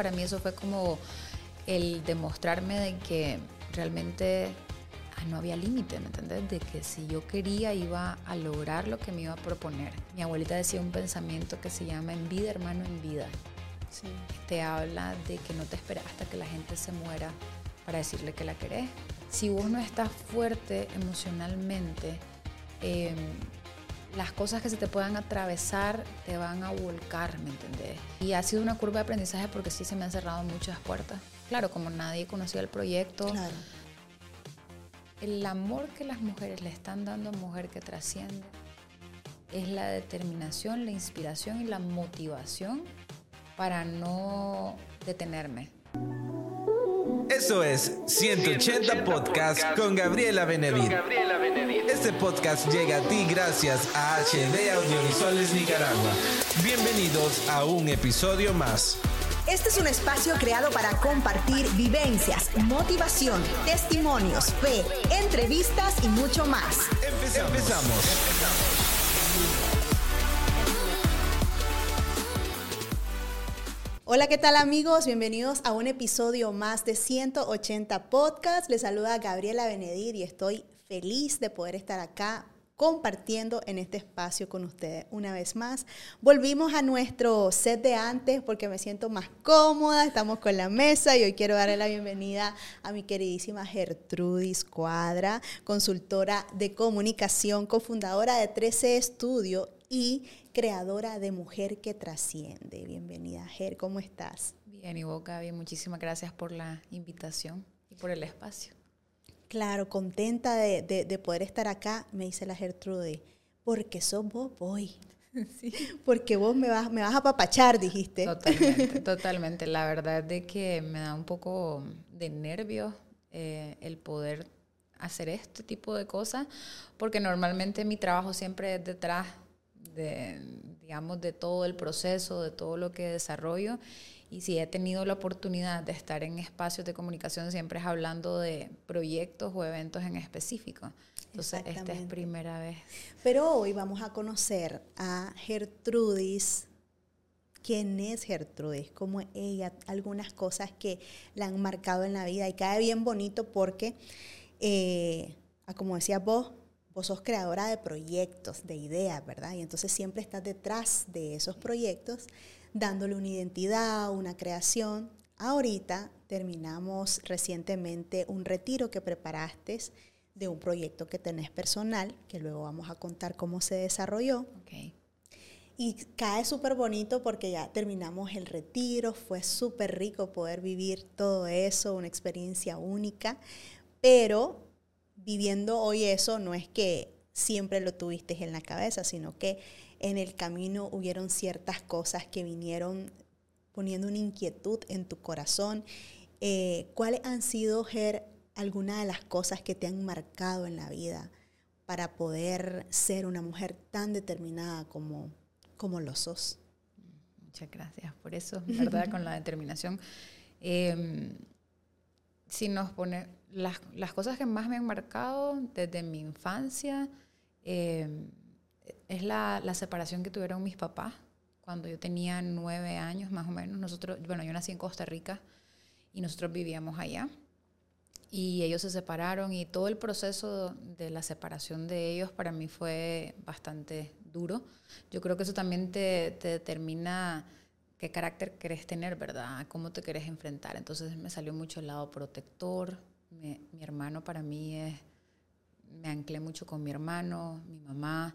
para mí eso fue como el demostrarme de que realmente ah, no había límite, ¿me entiendes? De que si yo quería iba a lograr lo que me iba a proponer. Mi abuelita decía un pensamiento que se llama en vida, hermano, en vida. Sí. Te habla de que no te esperas hasta que la gente se muera para decirle que la querés. Si vos no estás fuerte emocionalmente, em, las cosas que se te puedan atravesar te van a volcar, ¿me entendés? Y ha sido una curva de aprendizaje porque sí se me han cerrado muchas puertas. Claro, como nadie conocía el proyecto. Claro. El amor que las mujeres le están dando a mujer que trasciende es la determinación, la inspiración y la motivación para no detenerme. Eso es 180 Podcast con Gabriela Benevid. Este podcast llega a ti gracias a HD Audiovisuales Nicaragua. Bienvenidos a un episodio más. Este es un espacio creado para compartir vivencias, motivación, testimonios, fe, entrevistas y mucho más. Empezamos. Hola, ¿qué tal amigos? Bienvenidos a un episodio más de 180 Podcast. Les saluda Gabriela Benedir y estoy feliz de poder estar acá compartiendo en este espacio con ustedes una vez más. Volvimos a nuestro set de antes porque me siento más cómoda, estamos con la mesa y hoy quiero darle la bienvenida a mi queridísima Gertrudis Cuadra, consultora de comunicación, cofundadora de 13 Estudio y creadora de Mujer que Trasciende. Bienvenida, Ger, ¿cómo estás? Bien, y vos, Gaby, muchísimas gracias por la invitación y por el espacio. Claro, contenta de, poder estar acá, me dice la Gertrude, porque sos vos, voy. Sí. Porque vos me vas, me vas a papachar, dijiste. Totalmente, totalmente. La verdad es de que me da un poco de nervios eh, el poder hacer este tipo de cosas, porque normalmente mi trabajo siempre es detrás de, digamos, de todo el proceso, de todo lo que desarrollo. Y si he tenido la oportunidad de estar en espacios de comunicación, siempre es hablando de proyectos o eventos en específico. Entonces, esta es primera vez. Pero hoy vamos a conocer a Gertrudis. ¿Quién es Gertrudis? ¿Cómo ella? Algunas cosas que la han marcado en la vida. Y cae bien bonito porque, eh, como decía vos, vos sos creadora de proyectos, de ideas, ¿verdad? Y entonces siempre estás detrás de esos proyectos, dándole una identidad, una creación. Ahorita terminamos recientemente un retiro que preparaste de un proyecto que tenés personal, que luego vamos a contar cómo se desarrolló. Okay. Y cae súper bonito porque ya terminamos el retiro, fue súper rico poder vivir todo eso, una experiencia única, pero viviendo hoy eso no es que siempre lo tuviste en la cabeza, sino que en el camino hubieron ciertas cosas que vinieron poniendo una inquietud en tu corazón. Eh, ¿Cuáles han sido, Ger, algunas de las cosas que te han marcado en la vida para poder ser una mujer tan determinada como, como lo sos? Muchas gracias por eso, ¿verdad? Con la determinación. Em, si nos pone, las, las, cosas que más me han marcado desde mi infancia eh, es la, la, separación que tuvieron mis papás cuando yo tenía nueve años más o menos. Nosotros, bueno, yo nací en Costa Rica y nosotros vivíamos allá. Y ellos se separaron y todo el proceso de la separación de ellos para mí fue bastante duro. Yo creo que eso también te, te determina qué carácter querés tener, ¿verdad? ¿Cómo te querés enfrentar? Entonces me salió mucho el lado protector. Mi hermano para mí es, me anclé mucho con mi hermano, mi mamá.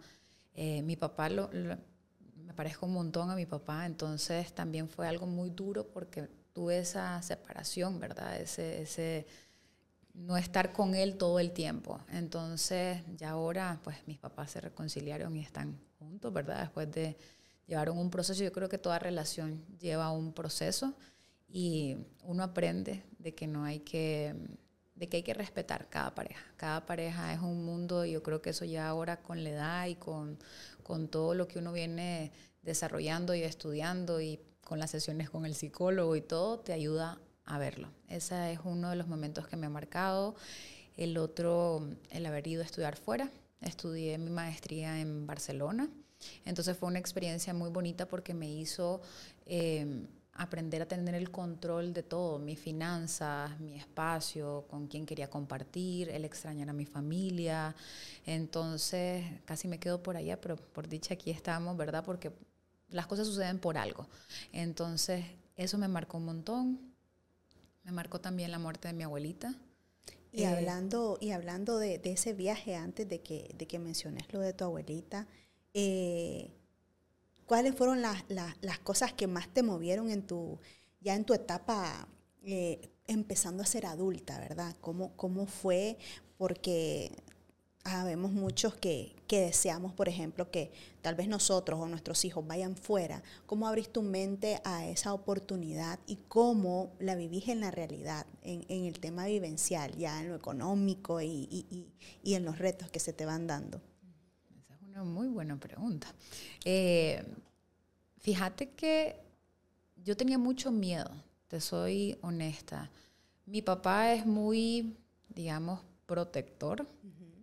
Eh, mi papá lo, me parezco un montón a mi papá, entonces también fue algo muy duro porque tuve esa separación, ¿verdad? Ese, ese no estar con él todo el tiempo. Entonces, ya ahora, pues mis papás se reconciliaron y están juntos, ¿verdad? Después de llevaron un proceso. Yo creo que toda relación lleva un proceso y uno aprende de que no hay que de que hay que respetar cada pareja. Cada pareja es un mundo y yo creo que eso ya ahora con la edad y con, con todo lo que uno viene desarrollando y estudiando y con las sesiones con el psicólogo y todo, te ayuda a verlo. Ese es uno de los momentos que me ha marcado. El otro, el haber ido a estudiar fuera. Estudié mi maestría en Barcelona entonces fue una experiencia muy bonita porque me hizo eh, aprender a tener el control de todo, mis finanzas, mi espacio, con quién quería compartir, el extrañar a mi familia. Entonces, casi me quedo por allá, pero por dicha aquí estamos, ¿verdad? Porque las cosas suceden por algo. Entonces, eso me marcó un montón. Me marcó también la muerte de mi abuelita. Y eh, hablando, y hablando de, ese viaje antes de que, de que menciones lo de tu abuelita, eh, ¿cuáles fueron las, cosas que más te movieron en tu, ya en tu etapa eh, empezando a ser adulta, verdad? ¿Cómo, cómo fue? Porque Sabemos muchos que, deseamos, por ejemplo, que tal vez nosotros o nuestros hijos vayan fuera. ¿Cómo abrís tu mente a esa oportunidad y cómo la vivís en la realidad, en, el tema vivencial, ya en lo económico y, en los retos que se te van dando? Una muy buena pregunta. Eh, fíjate que yo tenía mucho miedo, te soy honesta. Mi papá es muy, digamos, protector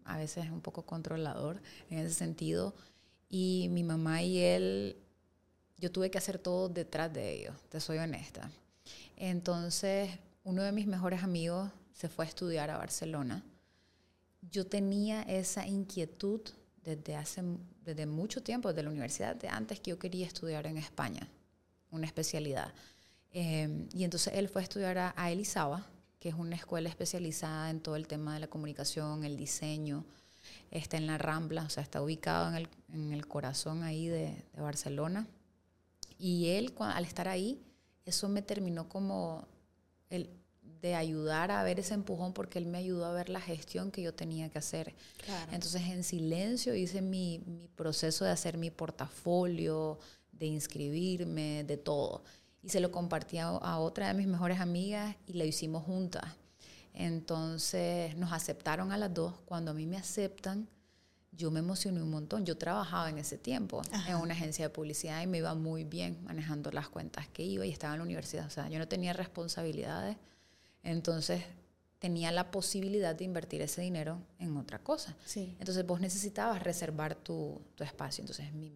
a veces un poco controlador en ese sentido. Y mi mamá y él, yo tuve que hacer todo detrás de ellos, te soy honesta. Entonces, uno de mis mejores amigos se fue a estudiar a Barcelona. Yo tenía esa inquietud desde hace desde mucho tiempo, desde la universidad de antes que yo quería estudiar en España, una especialidad. Eh, y entonces él fue a estudiar a, a Elizaba, que es una escuela especializada en todo el tema de la comunicación, el diseño. Está en la Rambla, o sea, está ubicado en el, en el corazón ahí de, de, Barcelona. Y él, al estar ahí, eso me terminó como el, de ayudar a ver ese empujón porque él me ayudó a ver la gestión que yo tenía que hacer. Entonces en silencio hice mi, mi, proceso de hacer mi portafolio, de inscribirme, de todo y se lo compartí a, otra de mis mejores amigas y lo hicimos juntas. Entonces nos aceptaron a las dos. Cuando a mí me aceptan, yo me emocioné un montón. Yo trabajaba en ese tiempo en una agencia de publicidad y me iba muy bien manejando las cuentas que iba y estaba en la universidad. O sea, yo no tenía responsabilidades. Entonces tenía la posibilidad de invertir ese dinero en otra cosa. Sí. Entonces vos necesitabas reservar tu, tu espacio. Entonces mi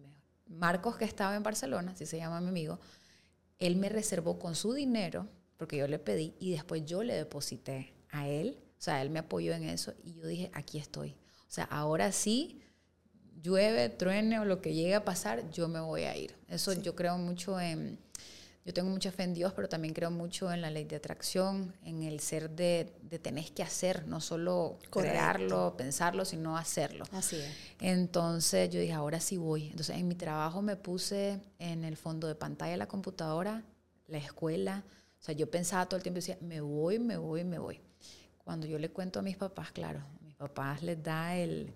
Marcos, que estaba en Barcelona, así se llama mi amigo, él me reservó con su dinero, porque yo le pedí, y después yo le deposité a él. O sea, él me apoyó en eso y yo dije, aquí estoy. O sea, ahora sí, llueve, truene o lo que llegue a pasar, yo me voy a ir. Eso yo creo mucho en, yo tengo mucha fe en Dios, pero también creo mucho en la ley de atracción, en el ser de, de tenés que hacer, no solo crearlo, pensarlo, sino hacerlo. Así es. Entonces yo dije, ahora sí voy. Entonces en mi trabajo me puse en el fondo de pantalla de la computadora, la escuela. O sea, yo pensaba todo el tiempo, decía, me voy, me voy, me voy. Cuando yo le cuento a mis papás, claro, a mis papás les da el...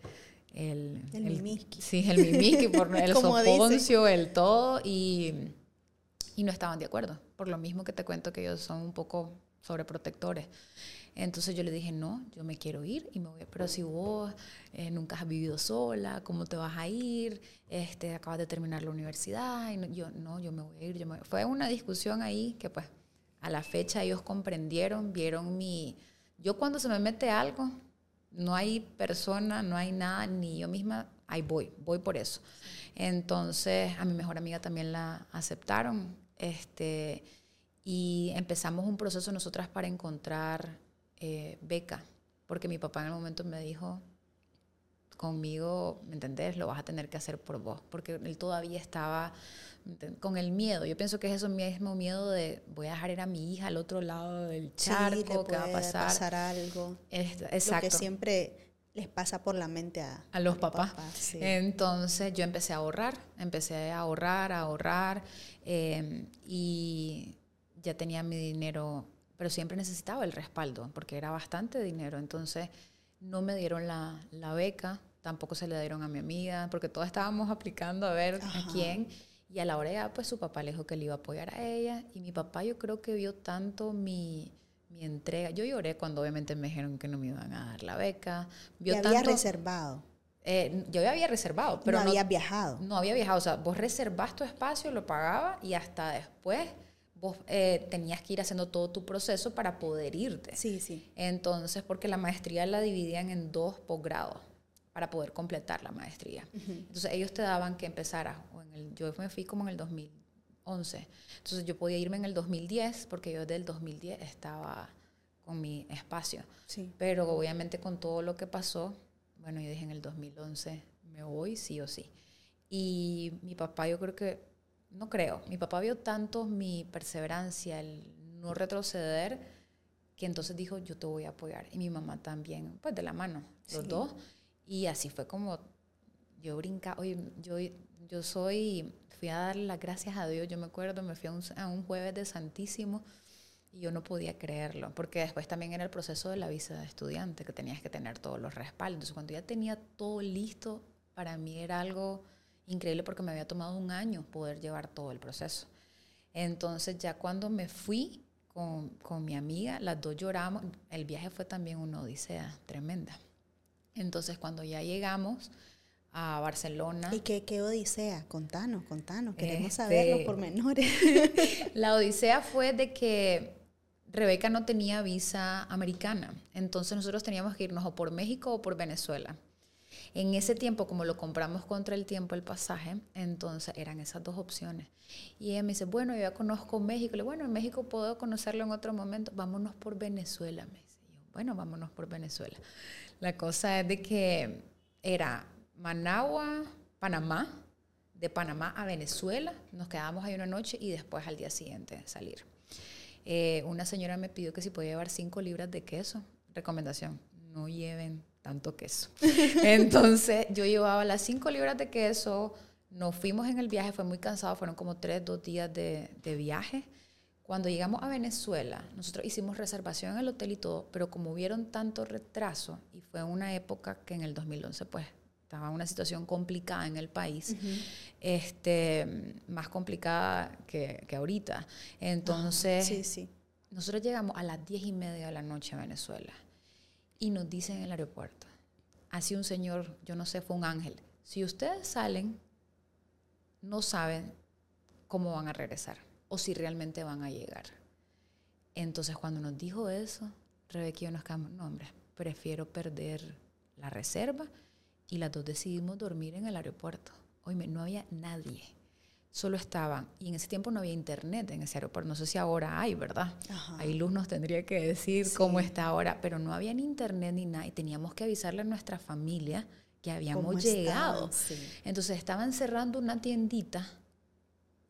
El, el, el Sí, el mimiski, por el soponcio, el todo. Y y no estaban de acuerdo, por lo mismo que te cuento que ellos son un poco sobreprotectores. Entonces yo le dije, no, yo me quiero ir y me voy. Pero si vos eh, nunca has vivido sola, ¿cómo te vas a ir? Este, acabas de terminar la universidad. Y yo, no, yo me voy a ir. Yo Fue una discusión ahí que pues a la fecha ellos comprendieron, vieron mi... Yo cuando se me mete algo, no hay persona, no hay nada, ni yo misma, ahí voy, voy por eso. Entonces a mi mejor amiga también la aceptaron este, y empezamos un proceso nosotras para encontrar eh, beca, porque mi papá en el momento me dijo, conmigo, ¿me entendés? Lo vas a tener que hacer por vos, porque él todavía estaba con el miedo. Yo pienso que es eso mismo miedo de voy a dejar ir a mi hija al otro lado del charco, ¿qué va a pasar? pasar algo. exacto. Lo que siempre les pasa por la mente a, a los papás. Entonces yo empecé a ahorrar, empecé a ahorrar, a ahorrar em, y ya tenía mi dinero, pero siempre necesitaba el respaldo porque era bastante dinero. Entonces no me dieron la, la beca, tampoco se le dieron a mi amiga porque todos estábamos aplicando a ver a quién. Y a la hora ya, pues su papá le dijo que le iba a apoyar a ella. Y mi papá yo creo que vio tanto mi, mi entrega. Yo lloré cuando obviamente me dijeron que no me iban a dar la beca. Vio había reservado? Eh, yo había reservado, pero no, había viajado. No había viajado, o sea, vos reservas tu espacio, lo pagaba y hasta después vos eh, tenías que ir haciendo todo tu proceso para poder irte. Sí, sí. Entonces, porque la maestría la dividían en dos posgrados para poder completar la maestría. Entonces, ellos te daban que empezara, o en el, yo me fui como en el 2000 2011. Entonces yo podía irme en el 2010 porque yo desde el 2010 estaba con mi espacio. Sí. Pero obviamente con todo lo que pasó, bueno, yo dije en el 2011 me voy sí o sí. Y mi papá yo creo que, no creo, mi papá vio tanto mi perseverancia, el no retroceder, que entonces dijo, yo te voy a apoyar. Y mi mamá también, pues de la mano, los Sí. dos. Y así fue como yo brincaba, oye, yo, yo soy, fui a dar las gracias a Dios, yo me acuerdo, me fui a un, jueves de Santísimo y yo no podía creerlo, porque después también era el proceso de la visa de estudiante, que tenías que tener todos los respaldos. Entonces, cuando ya tenía todo listo, para mí era algo increíble porque me había tomado un año poder llevar todo el proceso. Entonces, ya cuando me fui con, con mi amiga, las dos lloramos. El viaje fue también una odisea tremenda. Entonces, cuando ya llegamos a Barcelona, ¿Y qué, qué odisea? Contanos, contanos. Queremos Este- saber los pormenores. La odisea fue de que Rebeca no tenía visa americana, entonces nosotros teníamos que irnos o por México o por Venezuela. En ese tiempo, como lo compramos contra el tiempo el pasaje, entonces eran esas dos opciones. Y ella me dice, bueno, yo ya conozco México. Le digo, bueno, en México puedo conocerlo en otro momento, vámonos por Venezuela. Me dice, Y yo, bueno, vámonos por Venezuela. La cosa es de que era Managua, Panamá, de Panamá a Venezuela, nos quedábamos ahí una noche y después al día siguiente salir. Eh, una señora me pidió que si podía llevar cinco libras de queso. Recomendación, no lleven tanto queso. Entonces yo llevaba las cinco libras de queso, nos fuimos en el viaje, fue muy cansado, fueron como tres, dos días de, de viaje. Cuando llegamos a Venezuela, nosotros hicimos reservación en el hotel y todo, pero como hubieron tanto retraso, y fue una época que en el 2011 pues estaba una situación complicada en el país, este, más complicada que, que ahorita. Entonces, sí, sí. nosotros llegamos a las diez y media de la noche a Venezuela y nos dicen en el aeropuerto, así un señor, yo no sé, fue un ángel, si ustedes salen, no saben cómo van a regresar o si realmente van a llegar. Entonces cuando nos dijo eso, Rebeca y yo nos quedamos, no hombre, prefiero perder la reserva y las dos decidimos dormir en el aeropuerto. Oye, no había nadie. Solo estaban, y en ese tiempo no había internet en ese aeropuerto. No sé si ahora hay, ¿verdad? Ajá. Ahí Luz nos tendría que decir Sí. cómo está ahora, pero no había ni internet ni nada. Y teníamos que avisarle a nuestra familia que habíamos ¿Cómo llegado. Sí. Entonces estaban cerrando una tiendita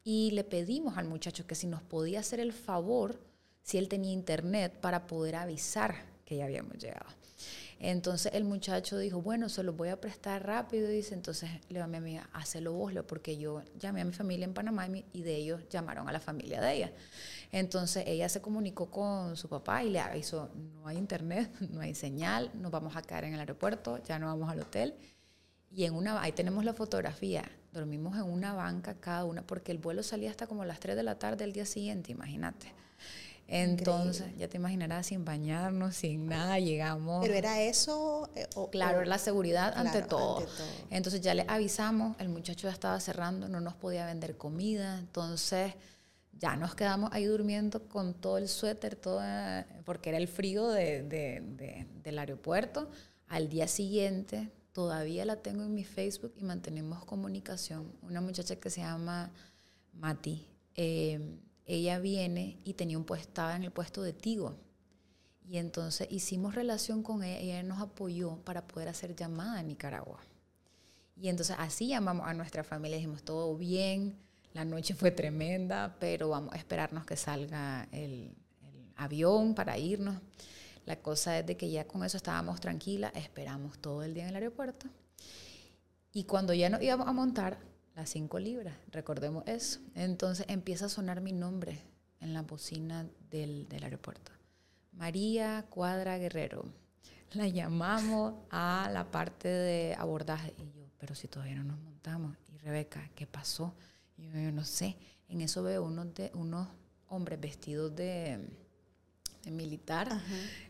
y le pedimos al muchacho que si nos podía hacer el favor, si él tenía internet, para poder avisar que ya habíamos llegado. Entonces el muchacho dijo, bueno, se lo voy a prestar rápido. Dice, entonces le digo a mi amiga, hazlo vos, Leo", porque yo llamé a mi familia en Panamá y, y de ellos llamaron a la familia de ella. Entonces ella se comunicó con su papá y le avisó, no hay internet, no hay señal, nos vamos a quedar en el aeropuerto, ya no vamos al hotel. Y en una, ahí tenemos la fotografía, dormimos en una banca cada una, porque el vuelo salía hasta como las 3 de la tarde del día siguiente, imagínate. Entonces, ya te imaginarás, sin bañarnos, sin nada, llegamos. Pero era eso. eh, o- Claro, o- la seguridad ante, Claro, todo. ante todo. Entonces ya le avisamos, el muchacho ya estaba cerrando, no nos podía vender comida, entonces ya nos quedamos ahí durmiendo con todo el suéter, todo, porque era el frío de- de- de- del aeropuerto. Al día siguiente, todavía la tengo en mi Facebook y mantenemos comunicación. Una muchacha que se llama Mati, eh, ella viene y tenía un puesto, estaba en el puesto de Tigo. Y entonces hicimos relación con ella y ella nos apoyó para poder hacer llamada a Nicaragua. Y entonces así llamamos a nuestra familia, dijimos todo bien, la noche fue tremenda, pero vamos a esperarnos que salga el, avión para irnos. La cosa es de que ya con eso estábamos tranquilas, esperamos todo el día en el aeropuerto. Y cuando ya nos íbamos a montar, las cinco libras, recordemos eso. Entonces empieza a sonar mi nombre en la bocina del, del aeropuerto. María Cuadra Guerrero. La llamamos a la parte de abordaje y yo, pero si todavía no nos montamos. Y Rebeca, ¿qué pasó? Yo no sé. En eso veo unos, de, unos hombres vestidos de, de militar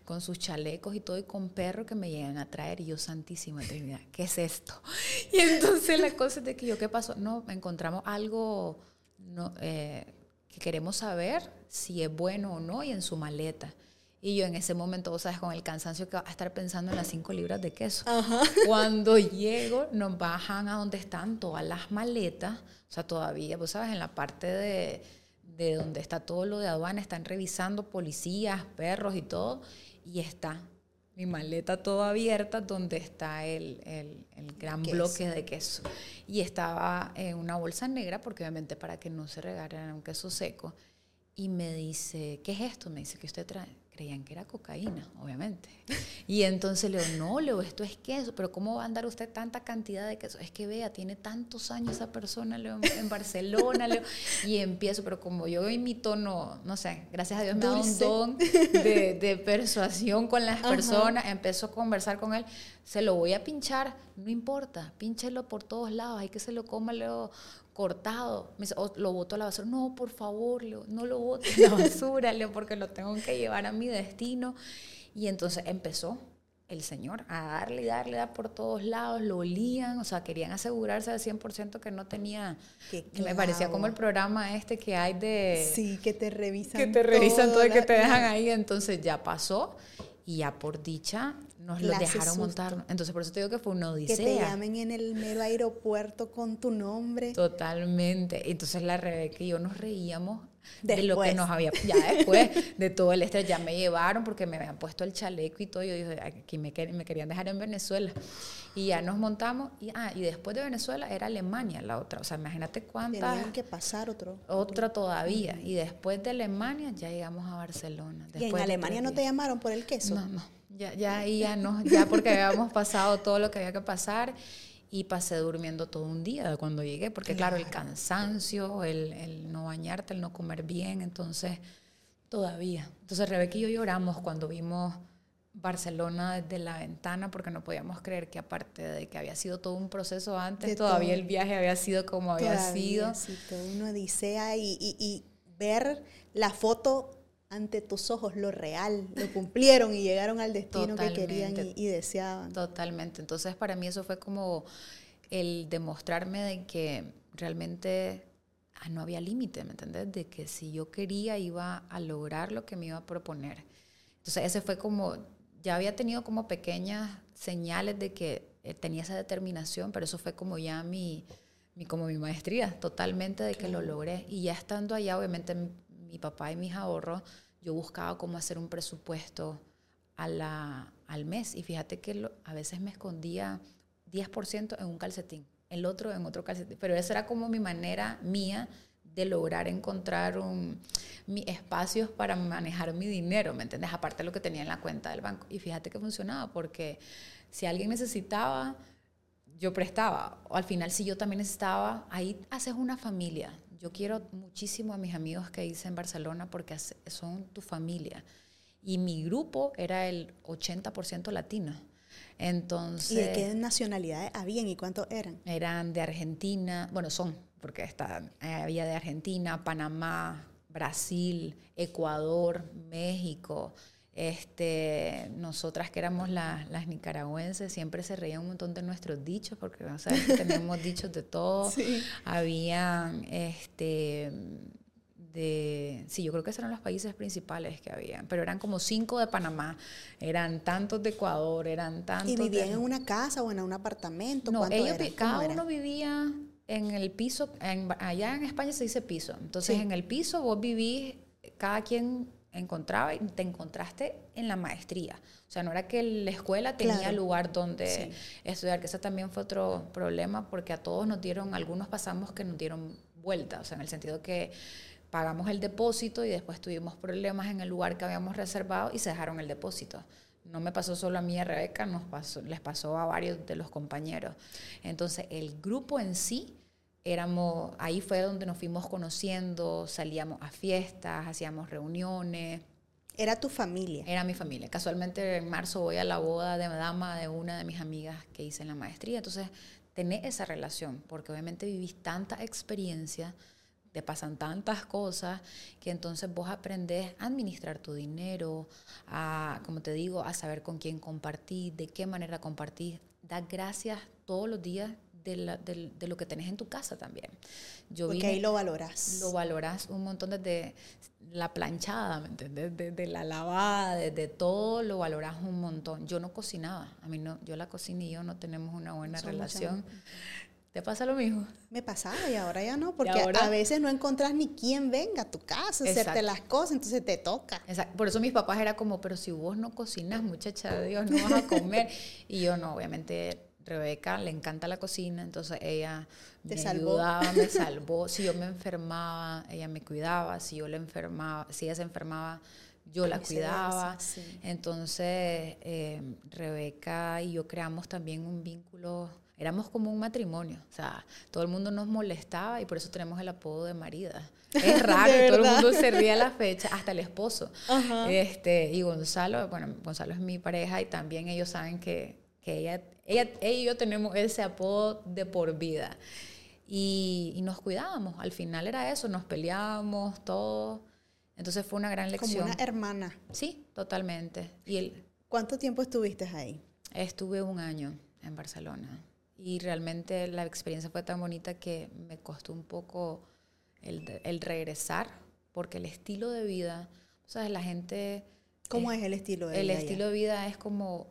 con sus chalecos y todo y con perros que me llegan a traer y yo santísima Trinidad, ¿qué es esto? Y entonces la cosa es de que yo, ¿qué pasó? No, encontramos algo no, eh, que queremos saber si es bueno o no y en su maleta. Y yo en ese momento, vos sabes, con el cansancio que va a estar pensando en las cinco libras de queso. Cuando llego, nos bajan a donde están todas las maletas. O sea, todavía, vos sabes, en la parte de, de donde está todo lo de aduana, están revisando policías, perros y todo. Y está mi maleta toda abierta donde está el, el, el gran bloque de queso. Y estaba en una bolsa negra, porque obviamente para que no se regara un queso seco. Y me dice, ¿qué es esto? Me dice que usted trae creían que era cocaína, obviamente. Y entonces le digo, no, Leo, esto es queso, pero ¿cómo va a andar usted tanta cantidad de queso? Es que vea, tiene tantos años esa persona, Leo, en Barcelona, Leo. Y empiezo, pero como yo en mi tono, no sé, gracias a Dios me da un don de, de, persuasión con las personas, empezó a conversar con él, se lo voy a pinchar, no importa, pínchelo por todos lados, hay que se lo coma, Leo, cortado. Me dice, oh, lo boto a la basura. No, por favor, Leo, no lo bote a la basura, Leo, porque lo tengo que llevar a mi destino. Y entonces empezó el Señor a darle y darle, dar por todos lados, lo olían, o sea, querían asegurarse al 100% que no tenía, que me parecía como el programa este que hay de... Sí, que te revisan Que te revisan todo, y que te dejan ahí, entonces ya pasó y ya por dicha nos lo dejaron montar. Entonces, por eso te digo que fue una odisea. Que te llamen en el mero aeropuerto con tu nombre. Aquí Entonces, la Rebeca y yo nos reíamos de lo que nos había. Ya después de todo el estrés, ya me llevaron porque me habían puesto el chaleco y todo. Yo dije, aquí me, me querían dejar en Venezuela. Y ya nos montamos. Y, ah, y después de Venezuela era Alemania la otra. O sea, imagínate cuántas. Tenían que pasar otro. Otra todavía. Y después de Alemania ya llegamos a Barcelona. ¿Y en Alemania no te llamaron por el queso? No, no. Ya, ya ahí ya no, ya porque habíamos pasado todo lo que había que pasar y pasé durmiendo todo un día cuando llegué, porque claro, el cansancio, el, el, no bañarte, el no comer bien, entonces todavía. Entonces Rebeca y yo lloramos cuando vimos Barcelona desde la ventana porque no podíamos creer que aparte de que había sido todo un proceso antes, todavía el viaje había sido como había sido. Sí, todo una odisea y, y, y ver la foto ante tus ojos lo real, lo cumplieron y llegaron al destino que querían y, deseaban. Totalmente. Entonces para mí eso fue como el demostrarme de que realmente ah, no había límite, ¿me entendés? De que si yo quería iba a lograr lo que me iba a proponer. Entonces ese fue como, ya había tenido como pequeñas señales de que eh, tenía esa determinación, pero eso fue como ya mi, mi como mi maestría, totalmente de que lo logré. Y ya estando allá, obviamente mi papá y mis ahorros, yo buscaba cómo hacer un presupuesto al mes. Y fíjate que a veces me escondía 10% en un calcetín, el otro en otro calcetín. Pero esa era como mi manera mía de lograr encontrar un, mi espacios para manejar mi dinero, ¿me entiendes? Aparte de lo que tenía en la cuenta del banco. Y fíjate que funcionaba, porque si alguien necesitaba, yo prestaba. O al final, si yo también necesitaba, ahí haces una familia. Yo quiero muchísimo a mis amigos que hice en Barcelona porque son tu familia. Y mi grupo era el 80% latino. Entonces, ¿Y de qué nacionalidades habían y cuántos eran? Eran de Argentina, bueno, son, porque están, eh, había de Argentina, Panamá, Brasil, Ecuador, México, este, nosotras que éramos las nicaragüenses siempre se reían un montón de nuestros dichos, porque o sea, tenemos dichos de todo. Habían, este, de, sí, yo creo que esos eran los países principales que habían, pero eran como cinco de Panamá, eran tantos de Ecuador, eran tantos. ¿Y vivían en una casa o en un apartamento? No, ellos, cada uno vivía en el piso, allá en España se dice piso, entonces en el piso vos vivís, cada quien encontraba y te encontraste en la maestría. O sea, no era que la escuela tenía lugar donde estudiar, que ese también fue otro problema porque a todos nos dieron, algunos pasamos que nos dieron vuelta, o sea, en el sentido que pagamos el depósito y después tuvimos problemas en el lugar que habíamos reservado y se dejaron el depósito. No me pasó solo a mí y a Rebeca, nos pasó, les pasó a varios de los compañeros. Entonces, el grupo en sí éramos, ahí fue donde nos fuimos conociendo, salíamos a fiestas, hacíamos reuniones. ¿Era tu familia? Era mi familia. Casualmente en marzo voy a la boda de dama de una de mis amigas que hice en la maestría. Entonces, tenés esa relación, porque obviamente vivís tanta experiencia, te pasan tantas cosas, que entonces vos aprendés a administrar tu dinero, a, como te digo, a saber con quién compartir, de qué manera compartir. Da gracias todos los días de, la- del- de lo que tenés en tu casa también. Yo Porque vine- ahí lo valoras. lo valoras un montón desde la planchada, ¿me entiendes? Desde la lavada, desde todo lo valoras un montón. Yo no cocinaba, a mí no, yo la cocina y yo no tenemos una buena Somos relación. ¿Te pasa lo mismo? Me pasaba y ahora ya no, porque a veces no encontrás ni quién venga a tu casa a hacerte Exacto. las cosas, entonces te toca. Exacto. Por eso mis papás era como, pero si vos no cocinas, muchacha de Dios, no vas a comer. y yo no, obviamente Rebeca le encanta la cocina, entonces ella me salvó. ayudaba, me salvó. Si yo me enfermaba, ella me cuidaba. Si yo la enfermaba, si ella se enfermaba, yo la cuidaba. sí. Entonces, eh, Rebeca y yo creamos también un vínculo, éramos como un matrimonio, o sea, todo el mundo nos molestaba y por eso tenemos el apodo de marida. Es raro, ¿De todo el mundo se ríe a la fecha, hasta el esposo. Ajá. Este, y Gonzalo, bueno, Gonzalo es mi pareja y también ellos saben que, que ella, ella, ella y yo tenemos ese apodo de por vida. Y, y nos cuidábamos, al final era eso, nos peleábamos, todo. Entonces fue una gran Como lección. una hermana. Sí, totalmente. Y él, ¿Cuánto tiempo estuviste ahí? estuve un año en Barcelona y realmente la experiencia fue tan bonita que me costó un poco el, el regresar porque el estilo de vida, o sea, la gente... ¿Cómo es el estilo de El vida allá? estilo de vida es como...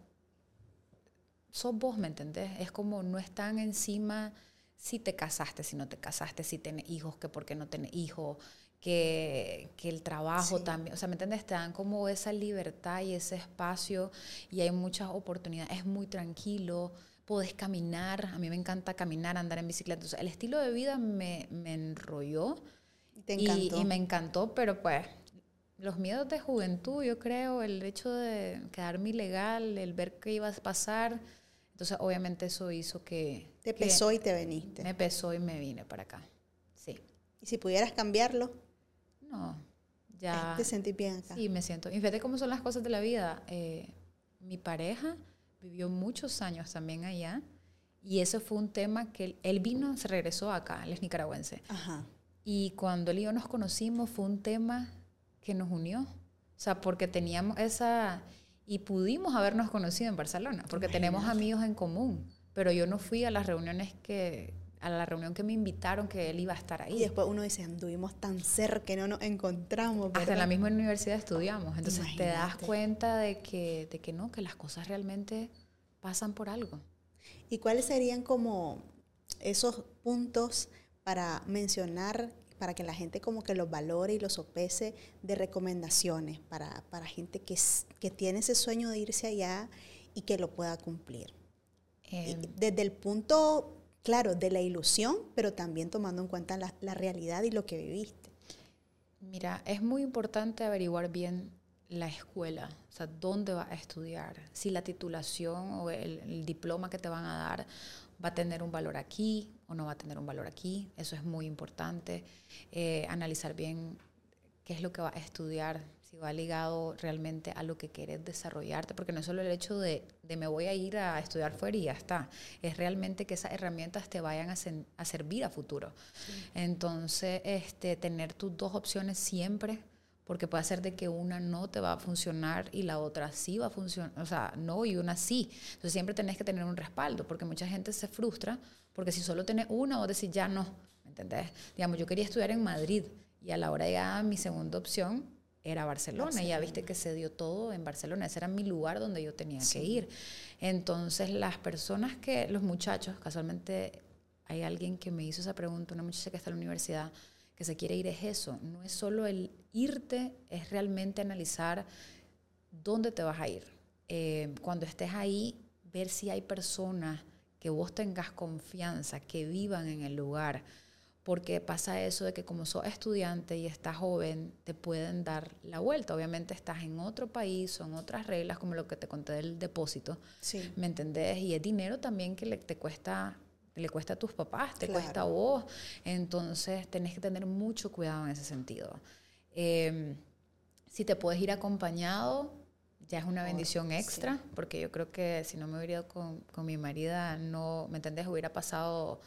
Sos vos, ¿me entendés? Es como no están encima si te casaste, si no te casaste, si tenés hijos, que por qué no tenés hijos, que, que el trabajo Sí. también, o sea, ¿me entiendes? Te dan como esa libertad y ese espacio y hay muchas oportunidades, es muy tranquilo, podés caminar, a mí me encanta caminar, andar en bicicleta, entonces el estilo de vida me, me enrolló Te y-. Y, me encantó, pero pues los miedos de juventud, yo creo, el hecho de quedarme ilegal, el ver qué iba a pasar, entonces obviamente eso hizo que... Te que pesó y te veniste. Me pesó y me vine para acá. Sí. Y si pudieras cambiarlo, No, ya... te sentís bien acá. Sí, me siento. Y fíjate cómo son las cosas de la vida. Eh, mi pareja vivió muchos años también allá y eso fue un tema que él, él vino, se regresó acá, él es nicaragüense. Ajá. Y cuando él y yo nos conocimos fue un tema que nos unió. O sea, porque teníamos esa... Y pudimos habernos conocido en Barcelona, porque tenemos amigos en común. Pero yo no fui a las reuniones que... A la reunión que me invitaron que él iba a estar ahí. Y después uno dice, anduvimos tan cerca que no nos encontramos, Hasta en ¿verdad? la misma universidad estudiamos. Entonces te das cuenta de que, de que no, que las cosas realmente pasan por algo. ¿Y cuáles serían como esos puntos para mencionar, para que la gente como que los valore y los sopese de recomendaciones para, para gente que, que tiene ese sueño de irse allá y que lo pueda cumplir? Eh, desde el punto, claro, de la ilusión, pero también tomando en cuenta la, la realidad y lo que viviste. Mira, es muy importante averiguar bien la escuela, o sea, dónde vas a estudiar, si la titulación o el, el diploma que te van a dar va a tener un valor aquí o no va a tener un valor aquí, eso es muy importante. Eh, analizar bien qué es lo que vas a estudiar, si va ligado realmente a lo que quieres desarrollarte, porque no es solo el hecho de, de me voy a ir a estudiar fuera y ya está, es realmente que esas herramientas te vayan a, sen- a servir a futuro. Entonces, este, tener tus dos opciones siempre, porque puede ser de que una no te va a funcionar y la otra sí va a funcionar, o sea, no y una sí. Entonces siempre tenés que tener un respaldo, porque mucha gente se frustra, porque si solo tenés una, vos decís ya no, ¿me entendés? Digamos, yo quería estudiar en Madrid y a la hora ya mi segunda opción era Barcelona, y ya viste que se dio todo en Barcelona, ese era mi lugar donde yo tenía que ir. Entonces las personas que, los muchachos, casualmente hay alguien que me hizo esa pregunta, una muchacha que está en la universidad, que se quiere ir, es eso, no es solo el irte, es realmente analizar dónde te vas a ir. Eh, cuando estés ahí, ver si hay personas que vos tengas confianza, que vivan en el lugar, porque pasa eso de que como sos estudiante y estás joven, te pueden dar la vuelta. Obviamente estás en otro país, son otras reglas, como lo que te conté del depósito, Sí. ¿me entendés? Y es dinero también que le, te cuesta le cuesta a tus papás, te Claro. cuesta a vos, entonces tenés que tener mucho cuidado en ese sentido. Eh, si te puedes ir acompañado, ya es una bendición extra, porque yo creo que si no me hubiera ido con, con mi marida, no, ¿me entendés? Hubiera pasado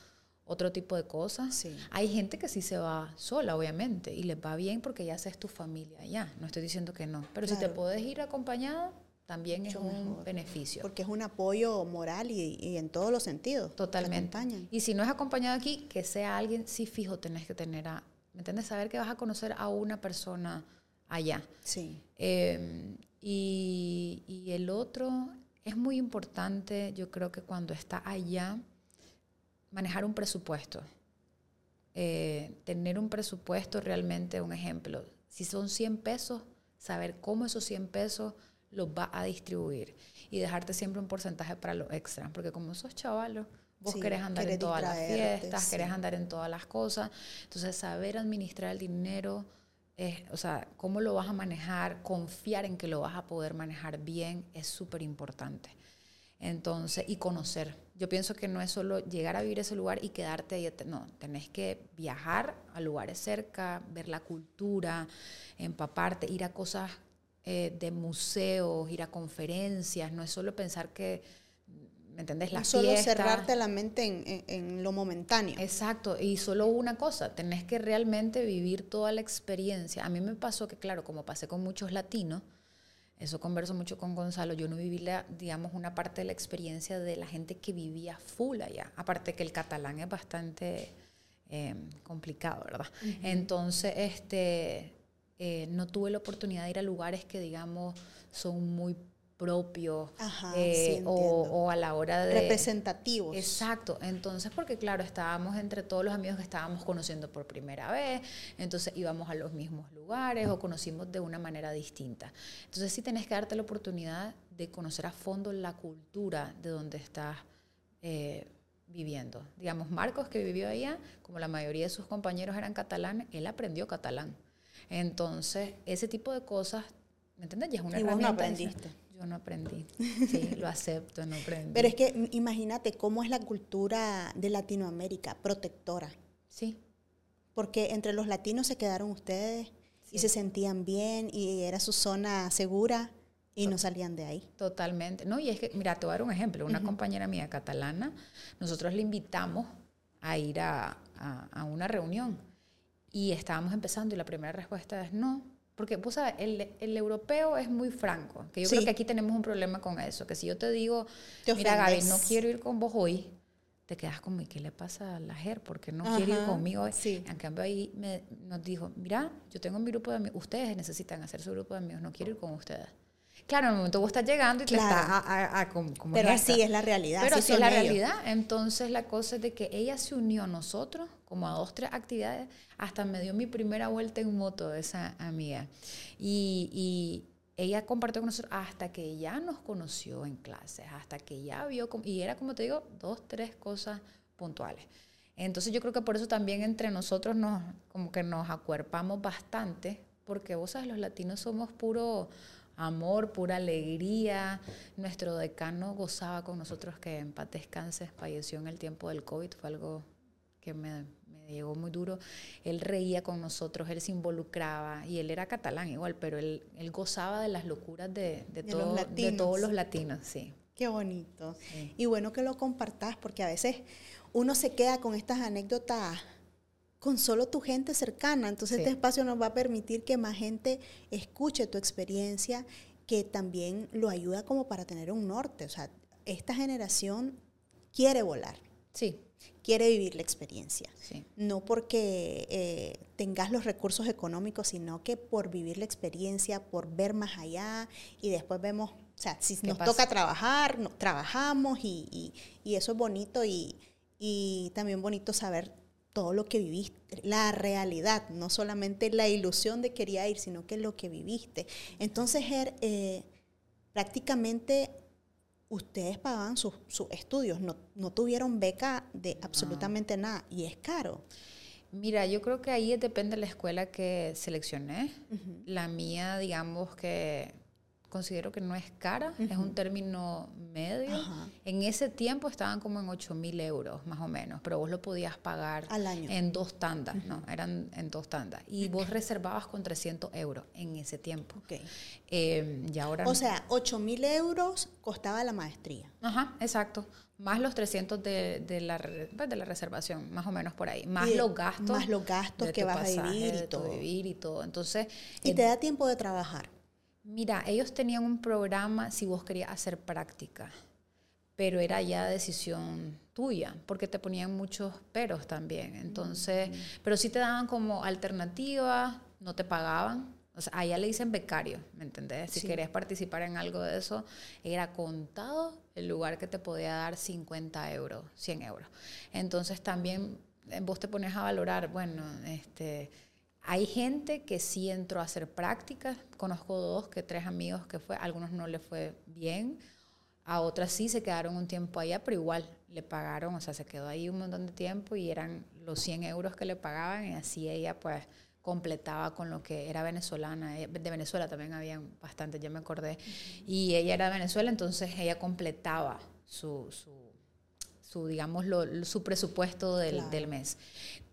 otro tipo de cosas. Sí. Hay gente que sí se va sola, obviamente, y les va bien porque ya haces tu familia ya. No estoy diciendo que no, pero si te puedes ir acompañado, también es un mejor. beneficio. Porque es un apoyo moral y, y en todos los sentidos. te Totalmente. Y si no es acompañado aquí, que sea alguien, sí fijo, tenés que tener a, ¿me entiendes? Saber que vas a conocer a una persona allá. Sí. Eh, y, y el otro es muy importante, yo creo que cuando está allá, manejar un presupuesto. Eh, tener un presupuesto realmente, un ejemplo, si son 100 pesos, saber cómo esos 100 pesos los va a distribuir y dejarte siempre un porcentaje para los extras, porque como sos chavalos, vos Sí, querés andar en todas las fiestas, sí. querés andar en todas las cosas, entonces saber administrar el dinero, es, o sea, cómo lo vas a manejar, confiar en que lo vas a poder manejar bien es súper importante. Entonces, y conocer. Yo pienso que no es solo llegar a vivir ese lugar y quedarte ahí. No, tenés que viajar a lugares cerca, ver la cultura, empaparte, ir a cosas eh, de museos, ir a conferencias. No es solo pensar que, ¿me entendés? La No solo cerrarte la mente en, en- en lo momentáneo. Exacto, y solo una cosa, tenés que realmente vivir toda la experiencia. A mí me pasó que, claro, como pasé con muchos latinos, eso converso mucho con Gonzalo, yo no viví, la, digamos, una parte de la experiencia de la gente que vivía full allá. Aparte que el catalán es bastante eh, complicado, ¿verdad? Entonces, este, eh, no tuve la oportunidad de ir a lugares que, digamos, son muy propios Ajá, eh, sí, o, a la hora de... Representativos. Exacto, entonces porque claro, estábamos entre todos los amigos que estábamos conociendo por primera vez, entonces íbamos a los mismos lugares o conocimos de una manera distinta. Entonces sí tenés que darte la oportunidad de conocer a fondo la cultura de donde estás eh, viviendo. Digamos, Marcos que vivió allá, como la mayoría de sus compañeros eran catalanes, él aprendió catalán. Entonces, ese tipo de cosas, ¿me entiendes? Ya es una Y vos no aprendiste. Yo no aprendí. Sí, lo acepto, no aprendí. Pero es que imagínate cómo es la cultura de Latinoamérica, protectora. Sí, Porque entre los latinos se quedaron ustedes y se sentían bien y era su zona segura y no salían de ahí. totalmente. No, y es que, mira, te voy a dar un ejemplo. Una compañera mía catalana, nosotros le invitamos a ir a, a- a una reunión y estábamos empezando y la primera respuesta es no. Porque, pues, sabes, el, el europeo es muy franco, que yo Sí. creo que aquí tenemos un problema con eso, que si yo te digo, Te mira, Gaby, no quiero ir con vos hoy, te quedas como, ¿y qué le pasa a la JER? Porque no quiere ir Ajá, conmigo hoy. sí. En cambio, ahí me- nos dijo, mira, yo tengo mi grupo de amigos, ustedes necesitan hacer su grupo de amigos, no quiero ir con ustedes. Claro, en el momento vos estás llegando y te Claro. estás a, a- a- como, como Pero así es la realidad. Pero así así es la ellos. realidad. Entonces la cosa es de que ella se unió a nosotros como a dos, tres actividades. Hasta me dio mi primera vuelta en moto esa amiga. Y, y ella compartió con nosotros hasta que ya nos conoció en clases, hasta que ya vio, y era como te digo, dos, tres cosas puntuales. Entonces yo creo que por eso también entre nosotros nos, como que nos acuerpamos bastante, porque vos sabes, los latinos somos puro amor, pura alegría. Nuestro decano gozaba con nosotros, que en paz descanse, falleció en el tiempo del COVID, fue algo que me, me llegó muy duro. Él reía con nosotros, él se involucraba, y él era catalán igual, pero él, él gozaba de las locuras de, de, De todo- todos los latinos, sí. Qué bonito. Sí. Y bueno que lo compartas porque a veces uno se queda con estas anécdotas con solo tu gente cercana. Entonces Sí. este espacio nos va a permitir que más gente escuche tu experiencia, que también lo ayuda como para tener un norte. O sea, esta generación quiere volar, Sí, quiere vivir la experiencia. sí. No porque eh, tengas los recursos económicos, sino que por vivir la experiencia, por ver más allá y después vemos, o sea, si ¿Qué nos pasa? toca trabajar, no- trabajamos y, y- y eso es bonito y, y también bonito saber todo lo que viviste, la realidad, no solamente la ilusión de quería ir, sino que lo que viviste. Entonces, Ger, eh, prácticamente ustedes pagaban sus, sus estudios, no, no tuvieron beca de absolutamente nada y es caro. Mira, yo creo que ahí depende de la escuela que seleccioné. La mía, digamos que considero que no es cara, es un término medio. Ajá. En ese tiempo estaban como en 8 mil euros, más o menos, pero vos lo podías pagar Al año. en dos tandas, ¿no? Eran en dos tandas. Y vos reservabas con 300 euros en ese tiempo. Ok. Eh, y ahora O no. sea, 8 mil euros costaba la maestría. Ajá, exacto. Más los 300 de, de, la, pues, de la reservación, más o menos por ahí. Más de- los gastos. más los gastos que vas a vivir y todo. vivir y todo. Entonces, Y eh, te da tiempo de trabajar. Mira, ellos tenían un programa si vos querías hacer práctica, pero era ya decisión tuya, porque te ponían muchos peros también. Entonces, mm. pero sí te daban como alternativa, no te pagaban. O sea, allá le dicen becario, ¿me entendés? Si querés participar en algo de eso, era contado el lugar que te podía dar 50 euros, 100 euros. Entonces también eh, vos te pones a valorar, bueno, este, hay gente que sí entró a hacer prácticas, conozco dos, que tres amigos que fue, a algunos no le fue bien, a otras sí se quedaron un tiempo allá, pero igual le pagaron, o sea, se quedó ahí un montón de tiempo y eran los 100 euros que le pagaban y así ella pues completaba con lo que era venezolana. Eh, de Venezuela también había bastante, ya me acordé. Y ella era de Venezuela, entonces ella completaba su, su, digamos, su presupuesto del, del, mes.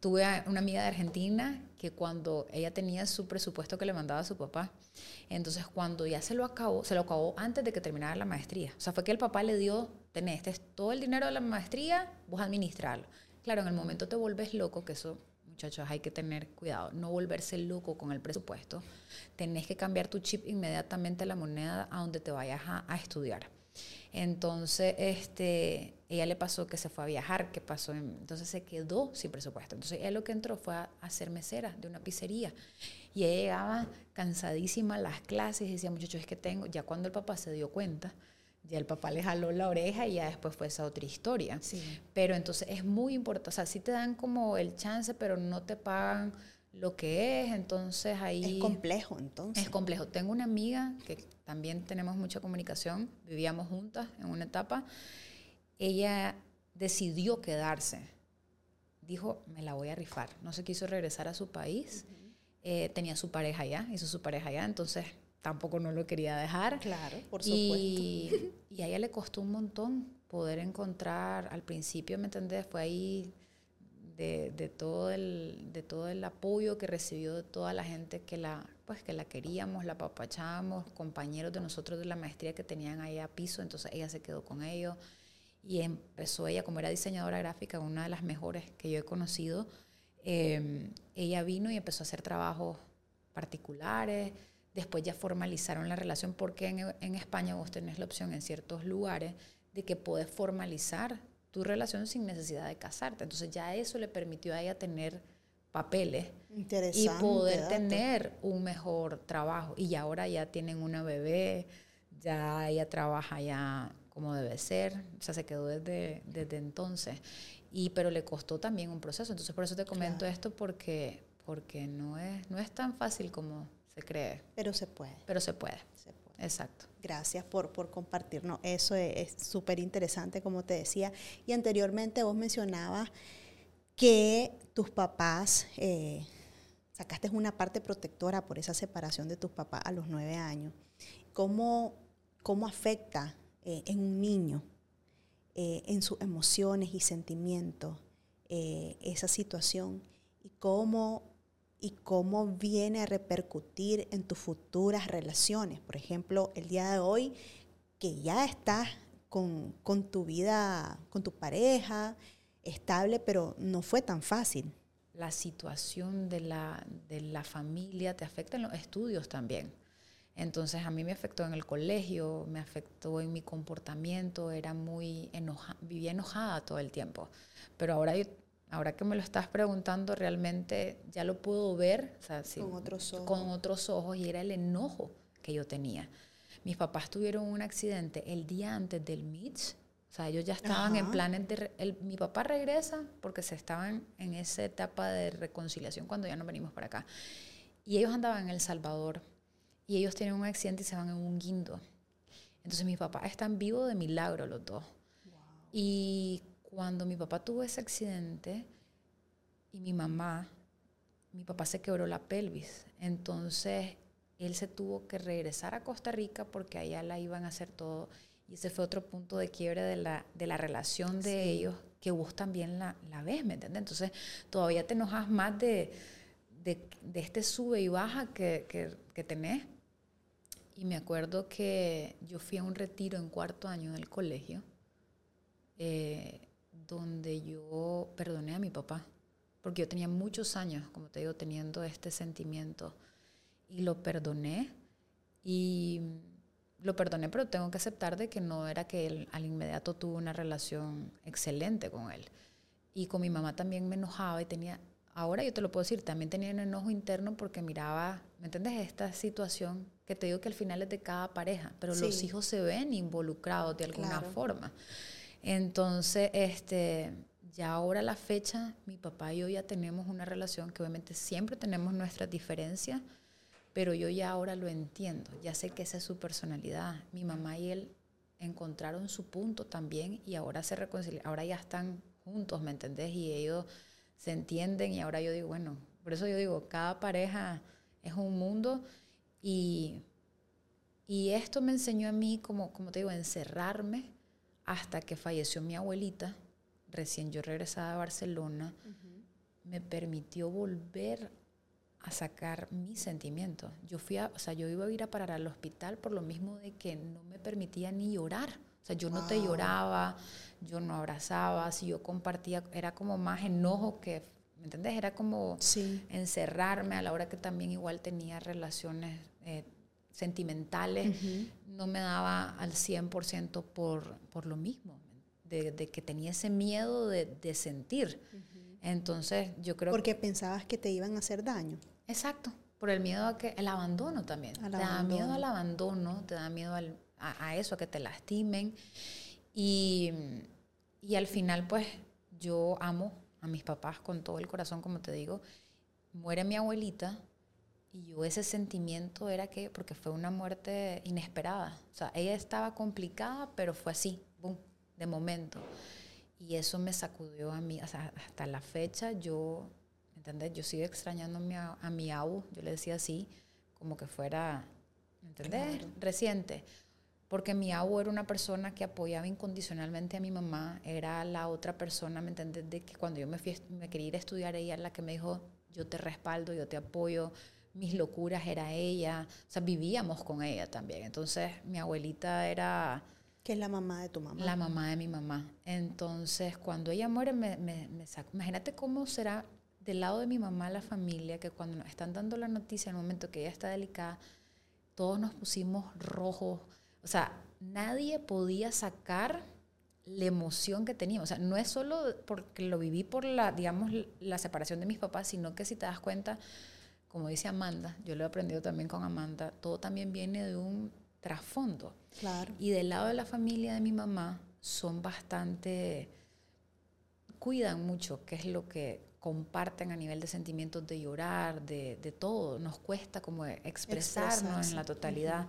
Tuve una amiga de Argentina que cuando ella tenía su presupuesto que le mandaba a su papá, entonces cuando ya se lo acabó, se lo acabó antes de que terminara la maestría. O sea, fue que el papá le dio, tenés este es todo el dinero de la maestría, vos administrarlo. Claro, en el momento te vuelves loco, que eso muchachos, hay que tener cuidado, no volverse loco con el presupuesto. Tenés que cambiar tu chip inmediatamente a la moneda a donde te vayas a, estudiar. Entonces, este, ella le pasó que se fue a viajar, que pasó, entonces se quedó sin presupuesto. Entonces, ella lo que entró fue a, hacer mesera de una pizzería. Y ella llegaba cansadísima a las clases y decía, muchachos, es que tengo, ya cuando el papá se dio cuenta, ya el papá le jaló la oreja y ya después fue esa otra historia. Sí. Pero entonces es muy importante, o sea, sí te dan como el chance, pero no te pagan lo que es, entonces ahí... Es complejo, entonces. Es complejo. Tengo una amiga que también tenemos mucha comunicación, vivíamos juntas en una etapa, ella decidió quedarse, dijo, me la voy a rifar, no se quiso regresar a su país, eh, tenía su pareja allá, hizo su pareja allá, entonces tampoco no lo quería dejar. Claro, por supuesto. Y, y, a ella le costó un montón poder encontrar, al principio, ¿me entendés? Fue ahí de, de, todo el, de todo el apoyo que recibió de toda la gente que la, pues, que la queríamos, la papachábamos, compañeros de nosotros de la maestría que tenían ahí a piso, entonces ella se quedó con ellos y empezó ella, como era diseñadora gráfica, una de las mejores que yo he conocido, eh, ella vino y empezó a hacer trabajos particulares, Después ya formalizaron la relación porque en, España vos tenés la opción en ciertos lugares de que podés formalizar tu relación sin necesidad de casarte. Entonces ya eso le permitió a ella tener papeles y poder tener un mejor trabajo. Y ahora ya tienen una bebé, ya ella trabaja ya como debe ser, o sea, se quedó desde, desde entonces. Y, pero le costó también un proceso. Entonces por eso te comento esto porque, porque no, es, no es tan fácil como se cree. Pero se puede. Pero se puede. Exacto. Gracias por, por compartirnos. Eso es súper interesante, como te decía. Y anteriormente vos mencionabas que tus papás, eh, sacaste una parte protectora por esa separación de tus papás a los nueve años. ¿Cómo, cómo afecta eh, en un niño, eh, en sus emociones y sentimientos, esa situación? ¿Y cómo y cómo viene a repercutir en tus futuras relaciones. Por ejemplo, el día de hoy, que ya estás con, tu vida, con tu pareja, estable, pero no fue tan fácil. La situación de la, de la familia te afecta en los estudios también. Entonces a mí me afectó en el colegio, me afectó en mi comportamiento, era muy enojada, vivía enojada todo el tiempo. Pero ahora yo ahora que me lo estás preguntando, realmente ya lo puedo ver con, otros ojos. con otros ojos y era el enojo que yo tenía. Mis papás tuvieron un accidente el día antes del Mitch. O sea, ellos ya estaban en planes de... mi papá regresa porque se estaban en esa etapa de reconciliación cuando ya nos venimos para acá. Y ellos andaban en El Salvador. Y ellos tienen un accidente y se van en un guindo. Entonces mis papás están vivos de milagro los dos. Y cuando mi papá tuvo ese accidente y mi mamá, mi papá se quebró la pelvis. Entonces él se tuvo que regresar a Costa Rica porque allá la iban a hacer todo. Y ese fue otro punto de quiebre de la, de la relación de ellos, que vos también la, la ves, ¿me entiendes? Entonces todavía te enojas más de, de, de este sube y baja que, que, que, tenés. Y me acuerdo que yo fui a un retiro en cuarto año del colegio. Eh, donde yo perdoné a mi papá, porque yo tenía muchos años, como te digo, teniendo este sentimiento, y lo perdoné Y lo perdoné, pero tengo que aceptar de que no era que él al inmediato tuvo una relación excelente con él. Y con mi mamá también me enojaba y tenía, ahora yo te lo puedo decir, también tenía un enojo interno porque miraba, ¿me entiendes? Esta situación que te digo que al final es de cada pareja, pero los hijos se ven involucrados de alguna forma. Entonces, este, ya ahora la fecha, mi papá y yo ya tenemos una relación que obviamente siempre tenemos nuestras diferencias, pero yo ya ahora lo entiendo, ya sé que esa es su personalidad. Mi mamá y él encontraron su punto también y ahora se reconcilian, ahora ya están juntos, ¿me entendés? Y ellos se entienden y ahora yo digo, bueno, por eso yo digo, cada pareja es un mundo y, y esto me enseñó a mí, como, como te digo, encerrarme hasta que falleció mi abuelita, recién yo regresaba a Barcelona, me permitió volver a sacar mis sentimientos. Yo fui a, o sea, yo iba a ir a parar al hospital por lo mismo de que no me permitía ni llorar. O sea, yo no te lloraba, yo no abrazaba, si yo compartía, era como más enojo que, ¿me entendés? Era como encerrarme a la hora que también igual tenía relaciones eh, sentimentales, no me daba al 100% por, por lo mismo, de, que tenía ese miedo de, de sentir. Entonces, yo creo Porque pensabas que te iban a hacer daño. Exacto, por el miedo a que el abandono también. te da miedo al abandono, te da miedo a, eso, a que te lastimen. Y, y al final, pues, yo amo a mis papás con todo el corazón, como te digo. Muere mi abuelita y yo ese sentimiento era que, porque fue una muerte inesperada. O sea, ella estaba complicada, pero fue así, boom, de momento. Y eso me sacudió a mí, hasta la fecha yo, ¿entendés? Yo sigo extrañando a mi, a mi abu, yo le decía así, como que fuera, ¿entendés? Reciente. Porque mi abu era una persona que apoyaba incondicionalmente a mi mamá, era la otra persona, ¿me entendés? De que cuando yo me, fui, me quería ir a estudiar, ella era la que me dijo, yo te respaldo, yo te apoyo, mis locuras era ella, o sea, vivíamos con ella también. Entonces, mi abuelita era que es la mamá de tu mamá. La mamá de mi mamá. Entonces, cuando ella muere, me, me, Imagínate cómo será del lado de mi mamá la familia, que cuando nos están dando la noticia, en el momento que ella está delicada, todos nos pusimos rojos. O sea, nadie podía sacar la emoción que teníamos. O sea, no es solo porque lo viví por la, digamos, la separación de mis papás, sino que si te das cuenta, como dice Amanda, yo lo he aprendido también con Amanda, todo también viene de un trasfondo. Claro. Y del lado de la familia de mi mamá son bastante, cuidan mucho qué es lo que comparten a nivel de sentimientos de llorar, de, de todo. Nos cuesta como expresarnos en la totalidad.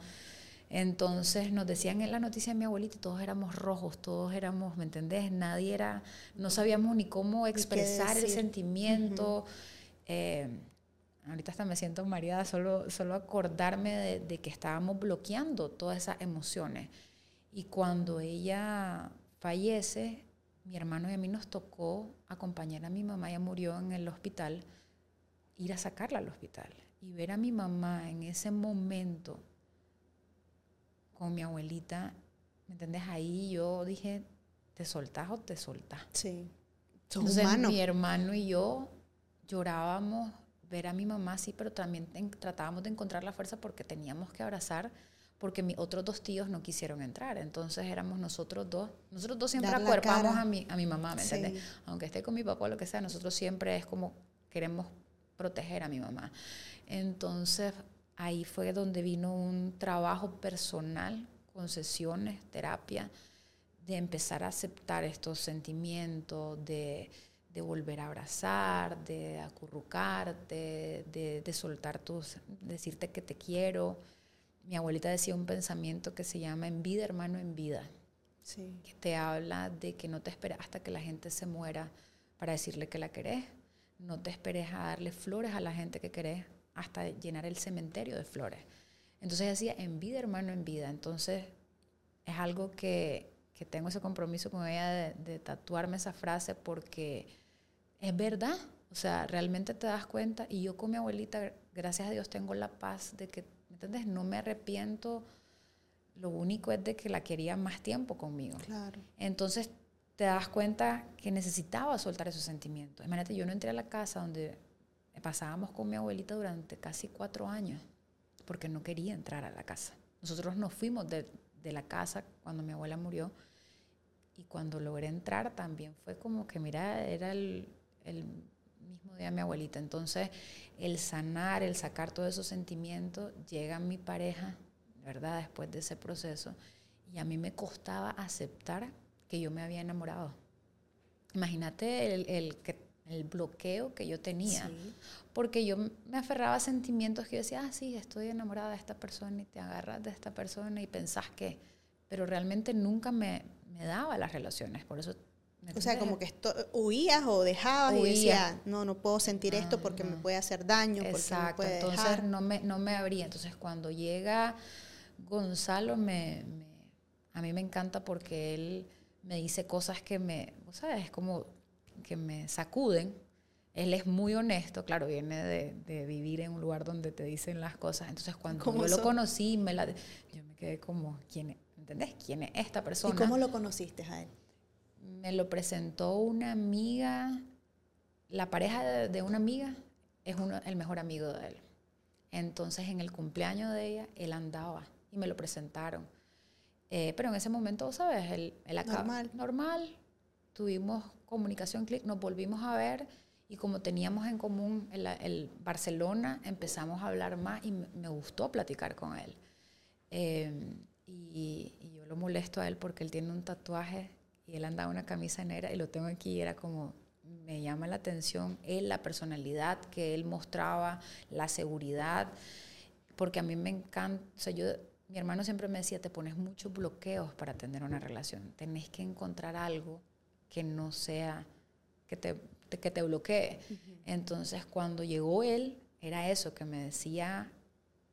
Entonces nos decían en la noticia de mi abuelita, todos éramos rojos, todos éramos, ¿me entendés? Nadie era, no sabíamos ni cómo expresar el sentimiento. Ahorita hasta me siento mareada solo, solo acordarme de, que estábamos bloqueando todas esas emociones. Y cuando ella fallece, mi hermano y a mí nos tocó acompañar a mi mamá, ella murió en el hospital, ir a sacarla al hospital y ver a mi mamá en ese momento con mi abuelita, ¿me entiendes? Ahí yo dije, ¿te soltás o te soltás? Sí. Entonces mi hermano y yo llorábamos ver a mi mamá, sí, pero también tratábamos de encontrar la fuerza porque teníamos que abrazar, porque mis otros dos tíos no quisieron entrar. Entonces éramos nosotros dos. Nosotros dos siempre acuerpamos a mi, a mi mamá, ¿me entiendes? Aunque esté con mi papá o lo que sea, nosotros siempre es como queremos proteger a mi mamá. Entonces ahí fue donde vino un trabajo personal con sesiones, terapia, de empezar a aceptar estos sentimientos, de de volver a abrazar, de acurrucarte, de, de, soltar tus, decirte que te quiero. Mi abuelita decía un pensamiento que se llama en vida, hermano, en vida. Sí. Que te habla de que no te esperes hasta que la gente se muera para decirle que la querés. No te esperes a darle flores a la gente que querés hasta llenar el cementerio de flores. Entonces decía, en vida, hermano, en vida. Entonces es algo que, que tengo ese compromiso con ella de, de tatuarme esa frase porque es verdad. O sea, realmente te das cuenta. Y yo con mi abuelita, gracias a Dios, tengo la paz de que, ¿me entiendes? No me arrepiento. Lo único es de que la quería más tiempo conmigo. Claro. Entonces te das cuenta que necesitaba soltar esos sentimientos. Imagínate, yo no entré a la casa donde pasábamos con mi abuelita durante casi cuatro años. porque no quería entrar a la casa. Nosotros nos fuimos de, de la casa cuando mi abuela murió y cuando logré entrar también fue como que, mira, era el, el mismo día de mi abuelita. Entonces, el sanar, el sacar todos esos sentimientos, llega mi pareja, ¿verdad? Después de ese proceso, y a mí me costaba aceptar que yo me había enamorado. Imagínate el, el, el bloqueo que yo tenía, Sí. porque yo me aferraba a sentimientos que yo decía, ah, sí, estoy enamorada de esta persona y te agarras de esta persona y pensás que, pero realmente nunca me, me daba las relaciones, por eso... ¿me O sea, como que esto, huías o dejabas y Huía. decías, no, no puedo sentir esto porque me puede hacer daño, porque me Exacto, puede entonces dejar. no me, no me abría. Entonces cuando llega Gonzalo, me, me- a mí me encanta porque él me dice cosas que me, sea, es como que me sacuden. Él es muy honesto, claro, viene de, de vivir en un lugar donde te dicen las cosas. Entonces cuando ¿Cómo yo lo conocí, me la, yo me quedé como, ¿quién es? ¿Entendés? ¿Quién es esta persona? ¿Y cómo lo conociste a él? Me lo presentó una amiga, la pareja de, de una amiga es uno, el mejor amigo de él. Entonces en el cumpleaños de ella, él andaba y me lo presentaron. Eh, pero en ese momento, ¿sabes? Él, él acá- Normal. Normal. Tuvimos comunicación, clic, nos volvimos a ver y como teníamos en común el, el Barcelona, empezamos a hablar más y me, me gustó platicar con él. Eh, y, y yo lo molesto a él porque él tiene un tatuaje y él andaba una camisa negra y lo tengo aquí y era como, me llama la atención él, la personalidad que él mostraba, la seguridad, porque a mí me encanta, o sea, yo, mi hermano siempre me decía, te pones muchos bloqueos para tener una relación, tenés que encontrar algo que no sea, que te, te- que te bloquee. Entonces, cuando llegó él, era eso, que me decía,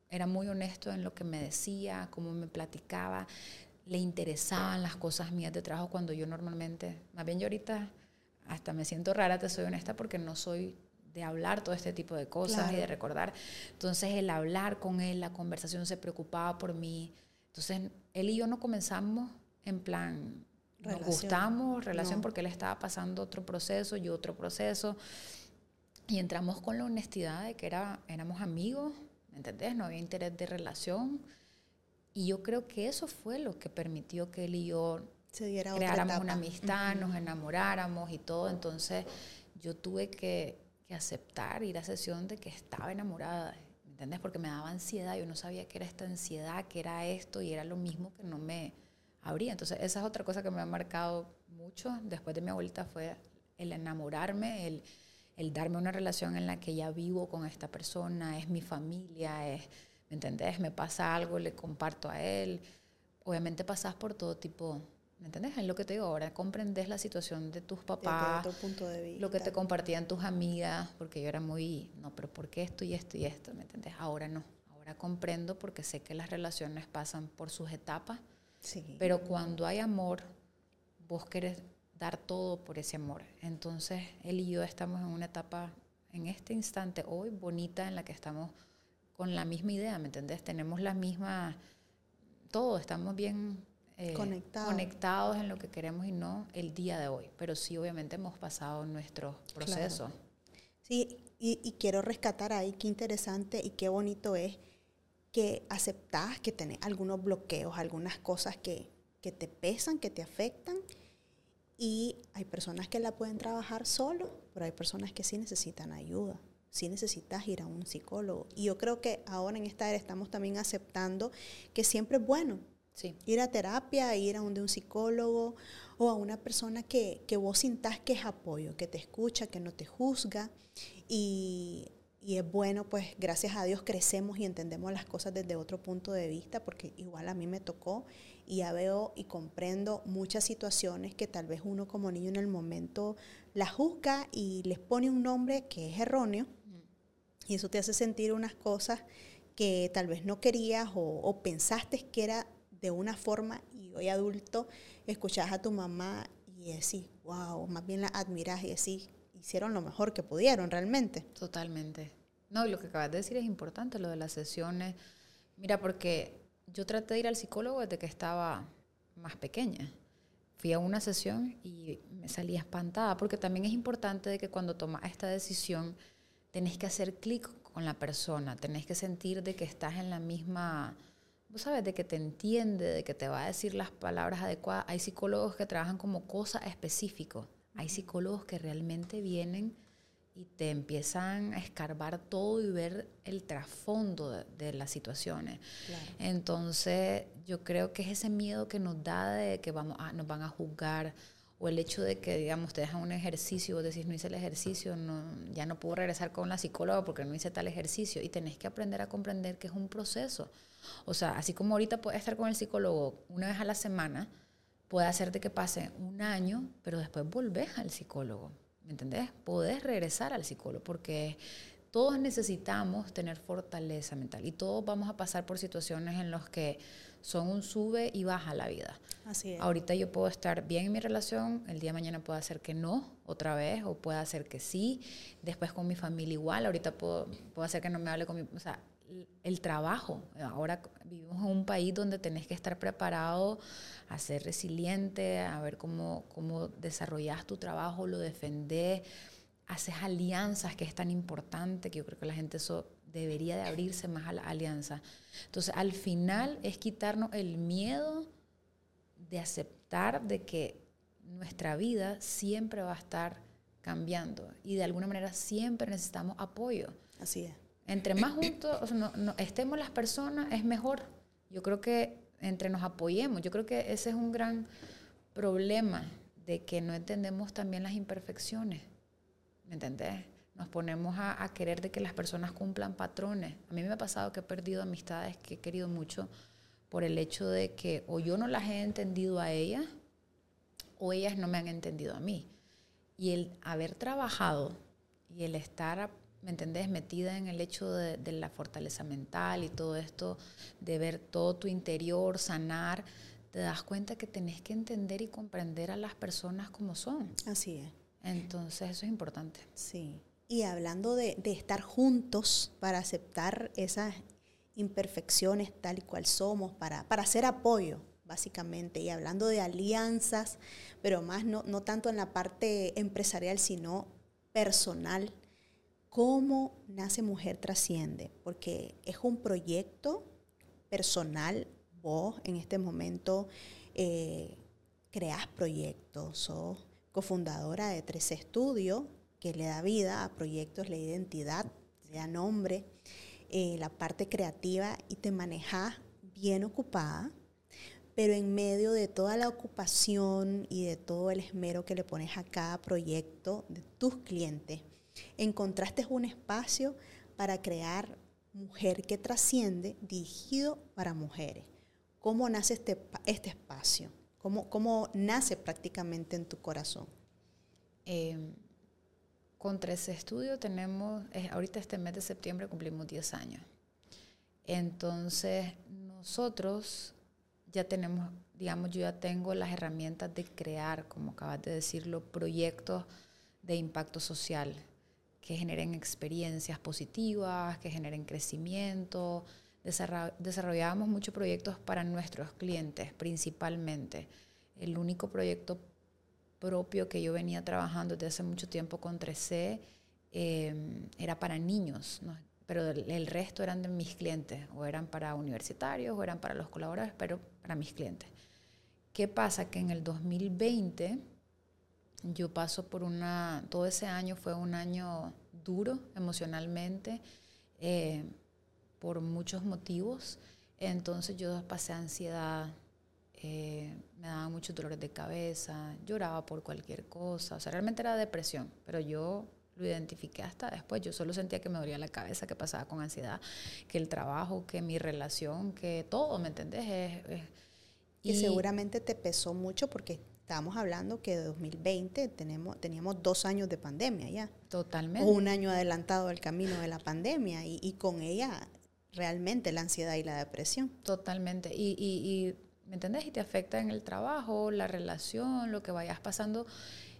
era muy honesto en lo que me decía, cómo me platicaba, le interesaban las cosas mías de trabajo cuando yo normalmente, más bien yo ahorita hasta me siento rara, te soy honesta, porque no soy de hablar todo este tipo de cosas y Claro. de recordar. Entonces el hablar con él, la conversación se preocupaba por mí. Entonces él y yo no comenzamos en plan, nos gustamos, relación, No. porque él estaba pasando otro proceso, yo otro proceso. Y entramos con la honestidad de que era, éramos amigos, ¿me entendés? No había interés de relación. Y yo creo que eso fue lo que permitió que él y yo Se diera creáramos una amistad, nos enamoráramos y todo. Entonces yo tuve que, que aceptar ir a sesión de que estaba enamorada, ¿me entiendes? Porque me daba ansiedad, yo no sabía qué era esta ansiedad, qué era esto y era lo mismo que no me abría. Entonces esa es otra cosa que me ha marcado mucho después de mi abuelita fue el enamorarme, el, el darme una relación en la que ya vivo con esta persona, es mi familia, es, ¿me entendés? Me pasa algo, le comparto a él. Obviamente pasas por todo tipo, ¿me entendés? Es lo que te digo ahora, comprendes la situación de tus papás, otro punto de vista. lo que te compartían tus amigas, porque yo era muy, no, pero ¿por qué esto y esto y esto? ¿Me entendés? Ahora no, ahora comprendo porque sé que las relaciones pasan por sus etapas, Sí. pero cuando hay amor, vos querés dar todo por ese amor. Entonces, él y yo estamos en una etapa, en este instante, hoy, bonita, en la que estamos con la misma idea, ¿me entendés? Tenemos la misma, todo, estamos bien eh, Conectados. conectados en lo que queremos y no el día de hoy. Pero sí, obviamente, hemos pasado nuestros procesos. Sí, y, y quiero rescatar ahí qué interesante y qué bonito es que aceptás que tenés algunos bloqueos, algunas cosas que, que te pesan, que te afectan. Y hay personas que la pueden trabajar solo, pero hay personas que sí necesitan ayuda. Sí necesitas ir a un psicólogo. Y yo creo que ahora en esta era estamos también aceptando que siempre es bueno Sí, ir a terapia, ir a donde un psicólogo o a una persona que, que vos sintás que es apoyo, que te escucha, que no te juzga. Y, y es bueno, pues gracias a Dios crecemos y entendemos las cosas desde otro punto de vista, porque igual a mí me tocó y ya veo y comprendo muchas situaciones que tal vez uno como niño en el momento las juzga y les pone un nombre que es erróneo. Y eso te hace sentir unas cosas que tal vez no querías o, o pensaste que era de una forma y hoy adulto escuchás a tu mamá y decís, wow, más bien la admirás y decís, hicieron lo mejor que pudieron realmente. Totalmente. No, y lo que acabas de decir es importante, lo de las sesiones. Mira, porque yo traté de ir al psicólogo desde que estaba más pequeña. Fui a una sesión y me salía espantada, porque también es importante de que cuando tomas esta decisión tenés que hacer clic con la persona, tenés que sentir de que estás en la misma, vos sabes, de que te entiende, de que te va a decir las palabras adecuadas. Hay psicólogos que trabajan como cosa específico, hay psicólogos que realmente vienen y te empiezan a escarbar todo y ver el trasfondo de, las situaciones. Entonces, yo creo que es ese miedo que nos da de que vamos a, nos van a juzgar o el hecho de que, digamos, te dejan un ejercicio vos decís, no hice el ejercicio, no, ya no puedo regresar con la psicóloga porque no hice tal ejercicio. Y tenés que aprender a comprender que es un proceso. O sea, así como ahorita puedes estar con el psicólogo una vez a la semana, puede hacerte que pase un año, pero después volvés al psicólogo. ¿Me entendés? Podés regresar al psicólogo porque todos necesitamos tener fortaleza mental y todos vamos a pasar por situaciones en las que son un sube y baja la vida. Así es. Ahorita yo puedo estar bien en mi relación, el día de mañana puedo hacer que no otra vez o puedo hacer que sí, después con mi familia igual, ahorita puedo, puedo hacer que no me hable con mi... O sea, el trabajo. Ahora vivimos en un país donde tenés que estar preparado a ser resiliente, a ver cómo, cómo desarrollas tu trabajo, lo defendés, haces alianzas, que es tan importante, que yo creo que la gente eso debería de abrirse más a la alianza. Entonces, al final es quitarnos el miedo de aceptar de que nuestra vida siempre va a estar cambiando y de alguna manera siempre necesitamos apoyo. Así es. Entre más juntos no, estemos las personas, es mejor. Yo creo que entre nos apoyemos. Yo creo que ese es un gran problema de que no entendemos también las imperfecciones. ¿Me entendés? Nos ponemos a, a, querer de que las personas cumplan patrones. A mí me ha pasado que he perdido amistades que he querido mucho por el hecho de que o yo no las he entendido a ellas o ellas no me han entendido a mí. Y el haber trabajado y el estar ¿me entendés? Metida en el hecho de, la fortaleza mental y todo esto, de ver todo tu interior, sanar, te das cuenta que tenés que entender y comprender a las personas como son. Así es. Entonces eso es importante. Sí. Y hablando de, estar juntos para aceptar esas imperfecciones tal y cual somos, para, para hacer apoyo, básicamente, y hablando de alianzas, pero más no, no tanto en la parte empresarial, sino personal ¿Cómo Nace Mujer Trasciende? Porque es un proyecto personal. Vos en este momento eh, creás proyectos, sos cofundadora de Tres Estudios, que le da vida a proyectos, la identidad, le da nombre, eh, la parte creativa y te manejas bien ocupada, pero en medio de toda la ocupación y de todo el esmero que le pones a cada proyecto de tus clientes, encontraste un espacio para crear Mujer que Trasciende dirigido para mujeres. ¿Cómo nace este, este espacio? ¿Cómo, ¿Cómo, nace prácticamente en tu corazón? Eh, con Tres Estudios tenemos, ahorita este mes de septiembre cumplimos 10 años. Entonces, nosotros ya tenemos, digamos, yo ya tengo las herramientas de crear, como acabas de decirlo, proyectos de impacto social que generen experiencias positivas, que generen crecimiento. Desarrollábamos muchos proyectos para nuestros clientes principalmente. El único proyecto propio que yo venía trabajando desde hace mucho tiempo con 3C em, era para niños, pero el, resto eran de mis clientes, o eran para universitarios, o eran para los colaboradores, pero para mis clientes. ¿Qué pasa? Que en el 2020 yo paso por una, todo ese año fue un año duro emocionalmente eh, por muchos motivos. Entonces yo pasé ansiedad, eh, me daban muchos dolores de cabeza, lloraba por cualquier cosa, o sea, realmente era depresión, pero yo lo identifiqué hasta después, yo solo sentía que me dolía la cabeza, que pasaba con ansiedad, que el trabajo, que mi relación, que todo, ¿me entendés? y seguramente te pesó mucho porque Estábamos hablando que de 2020 tenemos, teníamos dos años de pandemia ya. Totalmente. un año adelantado del camino de la pandemia y, con ella realmente la ansiedad y la depresión. Totalmente. Y, y, ¿me entendés? Y te afecta en el trabajo, la relación, lo que vayas pasando.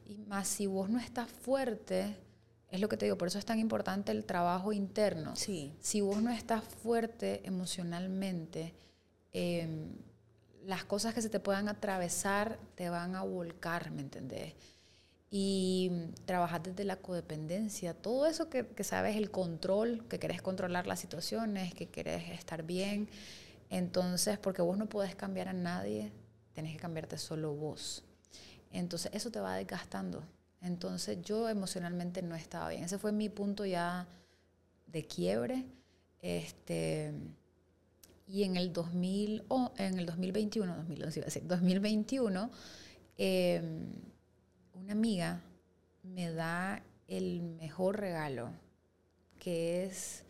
Y más si vos no estás fuerte, es lo que te digo, por eso es tan importante el trabajo interno. Sí. Si vos no estás fuerte emocionalmente, eh, las cosas que se te puedan atravesar te van a volcar, ¿me entendés? y trabajar desde la codependencia, todo eso que, que, sabes, el control, que querés controlar las situaciones, que querés estar bien. Entonces, porque vos no podés cambiar a nadie, tenés que cambiarte solo vos. Entonces, eso te va desgastando. Entonces, yo emocionalmente no estaba bien. Ese fue mi punto ya de quiebre. Este, y en el, 2000, oh, en el 2021, 2021, eh, una amiga me da el mejor regalo, que es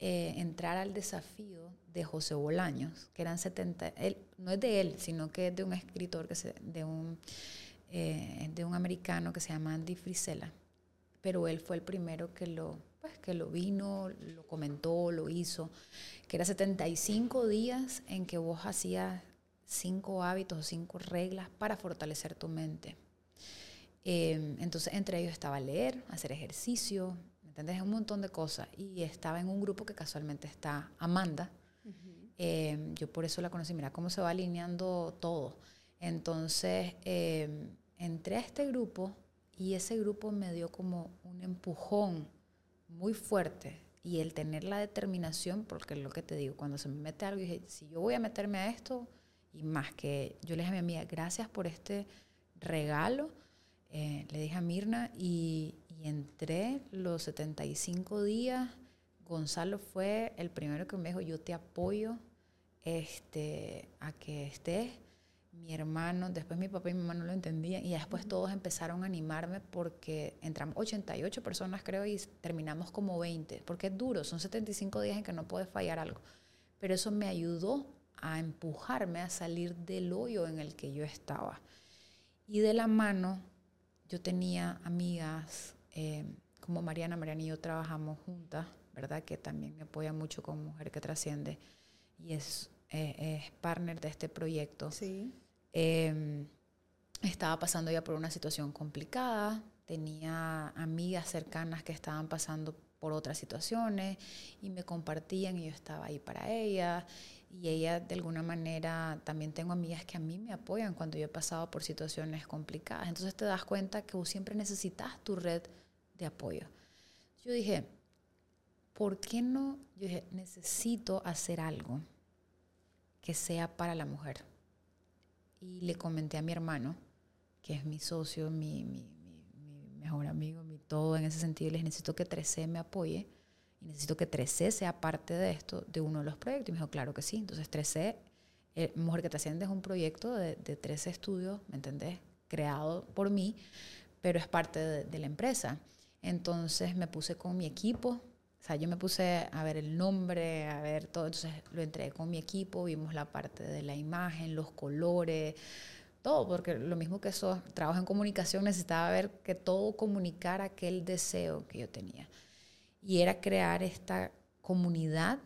eh, entrar al desafío de José Bolaños, que eran 70, él, no es de él, sino que es de un escritor, que se, de, un, eh, de un americano que se llama Andy Frisella, pero él fue el primero que lo, pues, que lo vino, lo comentó, lo hizo, que era 75 días en que vos hacías cinco hábitos o cinco reglas para fortalecer tu mente. Em, entonces, entre ellos estaba leer, hacer ejercicio, ¿me entendés? Un montón de cosas. Y estaba en un grupo que casualmente está Amanda. Em, yo por eso la conocí. Mira cómo se va alineando todo. Entonces, em, entré a este grupo y ese grupo me dio como un empujón muy fuerte. Y el tener la determinación, porque es lo que te digo, cuando se me mete algo, dije, si yo voy a meterme a esto, y más que yo le dije a mi amiga, gracias por este regalo eh, le dije a Mirna y, entré los 75 días. Gonzalo fue el primero que me dijo, yo te apoyo este, a que estés. Mi hermano, después mi papá y mi mamá no lo entendían y después todos empezaron a animarme porque entramos 88 personas creo y terminamos como 20, porque es duro, son 75 días en que no puedes fallar algo. Pero eso me ayudó a empujarme a salir del hoyo en el que yo estaba. Y de la mano yo tenía amigas eh, como Mariana, Mariana y yo trabajamos juntas, ¿verdad? Que también me apoya mucho con Mujer que Trasciende y es, eh, es partner de este proyecto. Sí. Em, estaba pasando ya por una situación complicada, tenía amigas cercanas que estaban pasando por otras situaciones y me compartían y yo estaba ahí para ellas y ella de alguna manera también tengo amigas que a mí me apoyan cuando yo he pasado por situaciones complicadas. Entonces te das cuenta que vos siempre necesitas tu red de apoyo. Yo dije, ¿por qué no? Yo dije, necesito hacer algo que sea para la mujer. Y le comenté a mi hermano, que es mi socio, mi, mejor amigo, mi todo en ese sentido, y les necesito que 13 me apoye y necesito que 3C sea parte de esto, de uno de los proyectos. Y me dijo, claro que sí. Entonces 3C, eh, Mujer que Trasciende es un proyecto de, de 13 estudios, ¿me entendés? Creado por mí, pero es parte de, la empresa. Entonces me puse con mi equipo, o sea, yo me puse a ver el nombre, a ver todo, entonces lo entregué con mi equipo, vimos la parte de la imagen, los colores, todo, porque lo mismo que eso, trabajo en comunicación, necesitaba ver que todo comunicara aquel deseo que yo tenía. Y era crear esta comunidad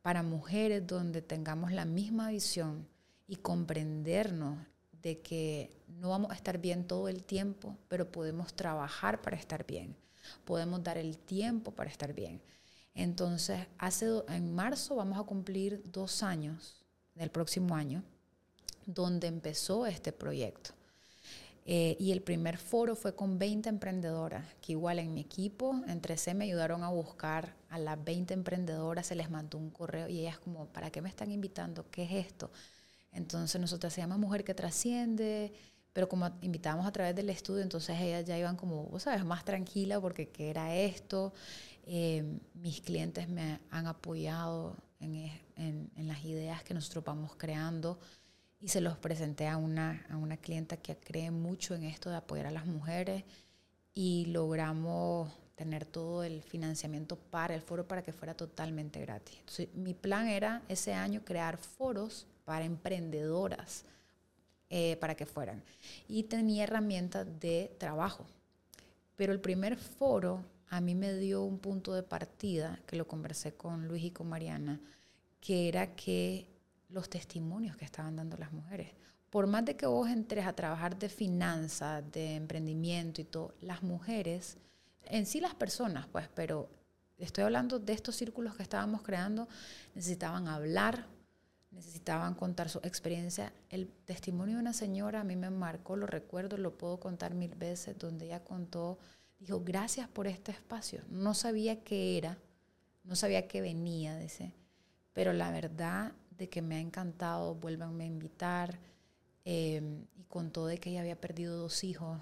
para mujeres donde tengamos la misma visión y comprendernos de que no vamos a estar bien todo el tiempo, pero podemos trabajar para estar bien, podemos dar el tiempo para estar bien. Entonces, hace en marzo vamos a cumplir dos años del próximo año donde empezó este proyecto. Eh, y el primer foro fue con 20 emprendedoras, que igual en mi equipo, entre C, me ayudaron a buscar a las 20 emprendedoras, se les mandó un correo y ellas como, ¿para qué me están invitando? ¿Qué es esto? Entonces nosotros se llama Mujer que Trasciende, pero como invitábamos a través del estudio, entonces ellas ya iban como, vos sabes, más tranquila porque ¿qué era esto? Eh, mis clientes me han apoyado en, en, en las ideas que nosotros vamos creando y se los presenté a una, a una clienta que cree mucho en esto de apoyar a las mujeres y logramos tener todo el financiamiento para el foro para que fuera totalmente gratis. Entonces, mi plan era ese año crear foros para emprendedoras eh, para que fueran. Y tenía herramientas de trabajo. Pero el primer foro a mí me dio un punto de partida, que lo conversé con Luis y con Mariana, que era que los testimonios que estaban dando las mujeres. Por más de que vos entres a trabajar de finanzas, de emprendimiento y todo, las mujeres, en sí las personas, pues, pero estoy hablando de estos círculos que estábamos creando, necesitaban hablar, necesitaban contar su experiencia. El testimonio de una señora a mí me marcó, lo recuerdo, lo puedo contar mil veces, donde ella contó, dijo, gracias por este espacio. No sabía qué era, no sabía qué venía, dice, pero la verdad de que me ha encantado, vuélvanme a invitar. Em, y contó de que ella había perdido dos hijos,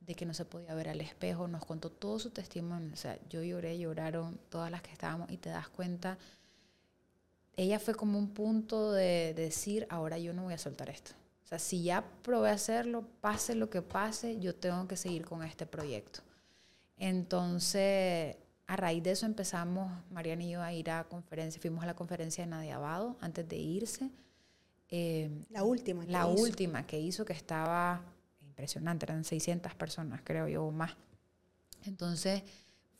de que no se podía ver al espejo, nos contó todo su testimonio. O sea, yo lloré, lloraron todas las que estábamos y te das cuenta ella fue como un punto de decir, ahora yo no voy a soltar esto. O sea, si ya probé hacerlo, pase lo que pase, yo tengo que seguir con este proyecto. Entonces, a raíz de eso empezamos, Mariana y yo, a ir a conferencia. Fuimos a la conferencia de Nadia Abado antes de irse. Eh, la última. Que la última que hizo, que estaba impresionante, eran 600 personas, creo yo, o más. Entonces,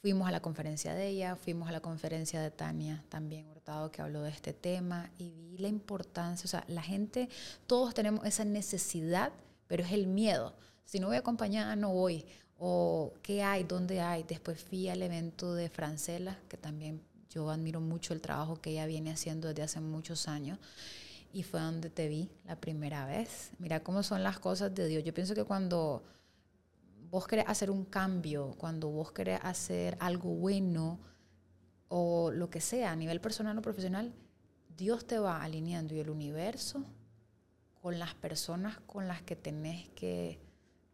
Fuimos a la conferencia de ella, fuimos a la conferencia de Tania también Hurtado que habló de este tema y vi la importancia, o sea, la gente, todos tenemos esa necesidad, pero es el miedo. Si no voy acompañada, no voy. O qué hay, dónde hay. Después fui al evento de Francela, que también yo admiro mucho el trabajo que ella viene haciendo desde hace muchos años. Y fue donde te vi la primera vez. Mira cómo son las cosas de Dios. Yo pienso que cuando vos querés hacer un cambio, cuando vos querés hacer algo bueno o lo que sea a nivel personal o profesional, Dios te va alineando y el universo con las personas con las que tenés que,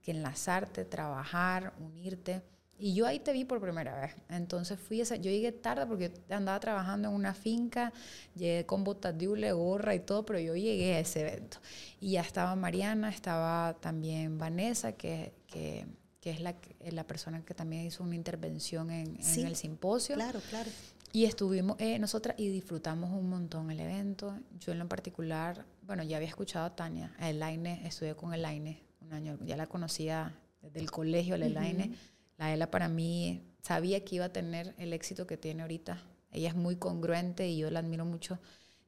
que enlazarte, trabajar, unirte. Y yo ahí te vi por primera vez. Entonces fui esa, yo llegué tarde porque andaba trabajando en una finca, llegué con botas de gorra y todo, pero yo llegué a ese evento. Y ya estaba Mariana, estaba también Vanessa, que, que que es la, la persona que también hizo una intervención en, el simposio. Claro, claro. Y estuvimos eh, nosotras y disfrutamos un montón el evento. Yo en lo particular, bueno, ya había escuchado a Tania, a Elaine, estudié con Elaine un año, ya la conocía desde el colegio, la Elaine. La Ela para mí sabía que iba a tener el éxito que tiene ahorita. Ella es muy congruente y yo la admiro mucho.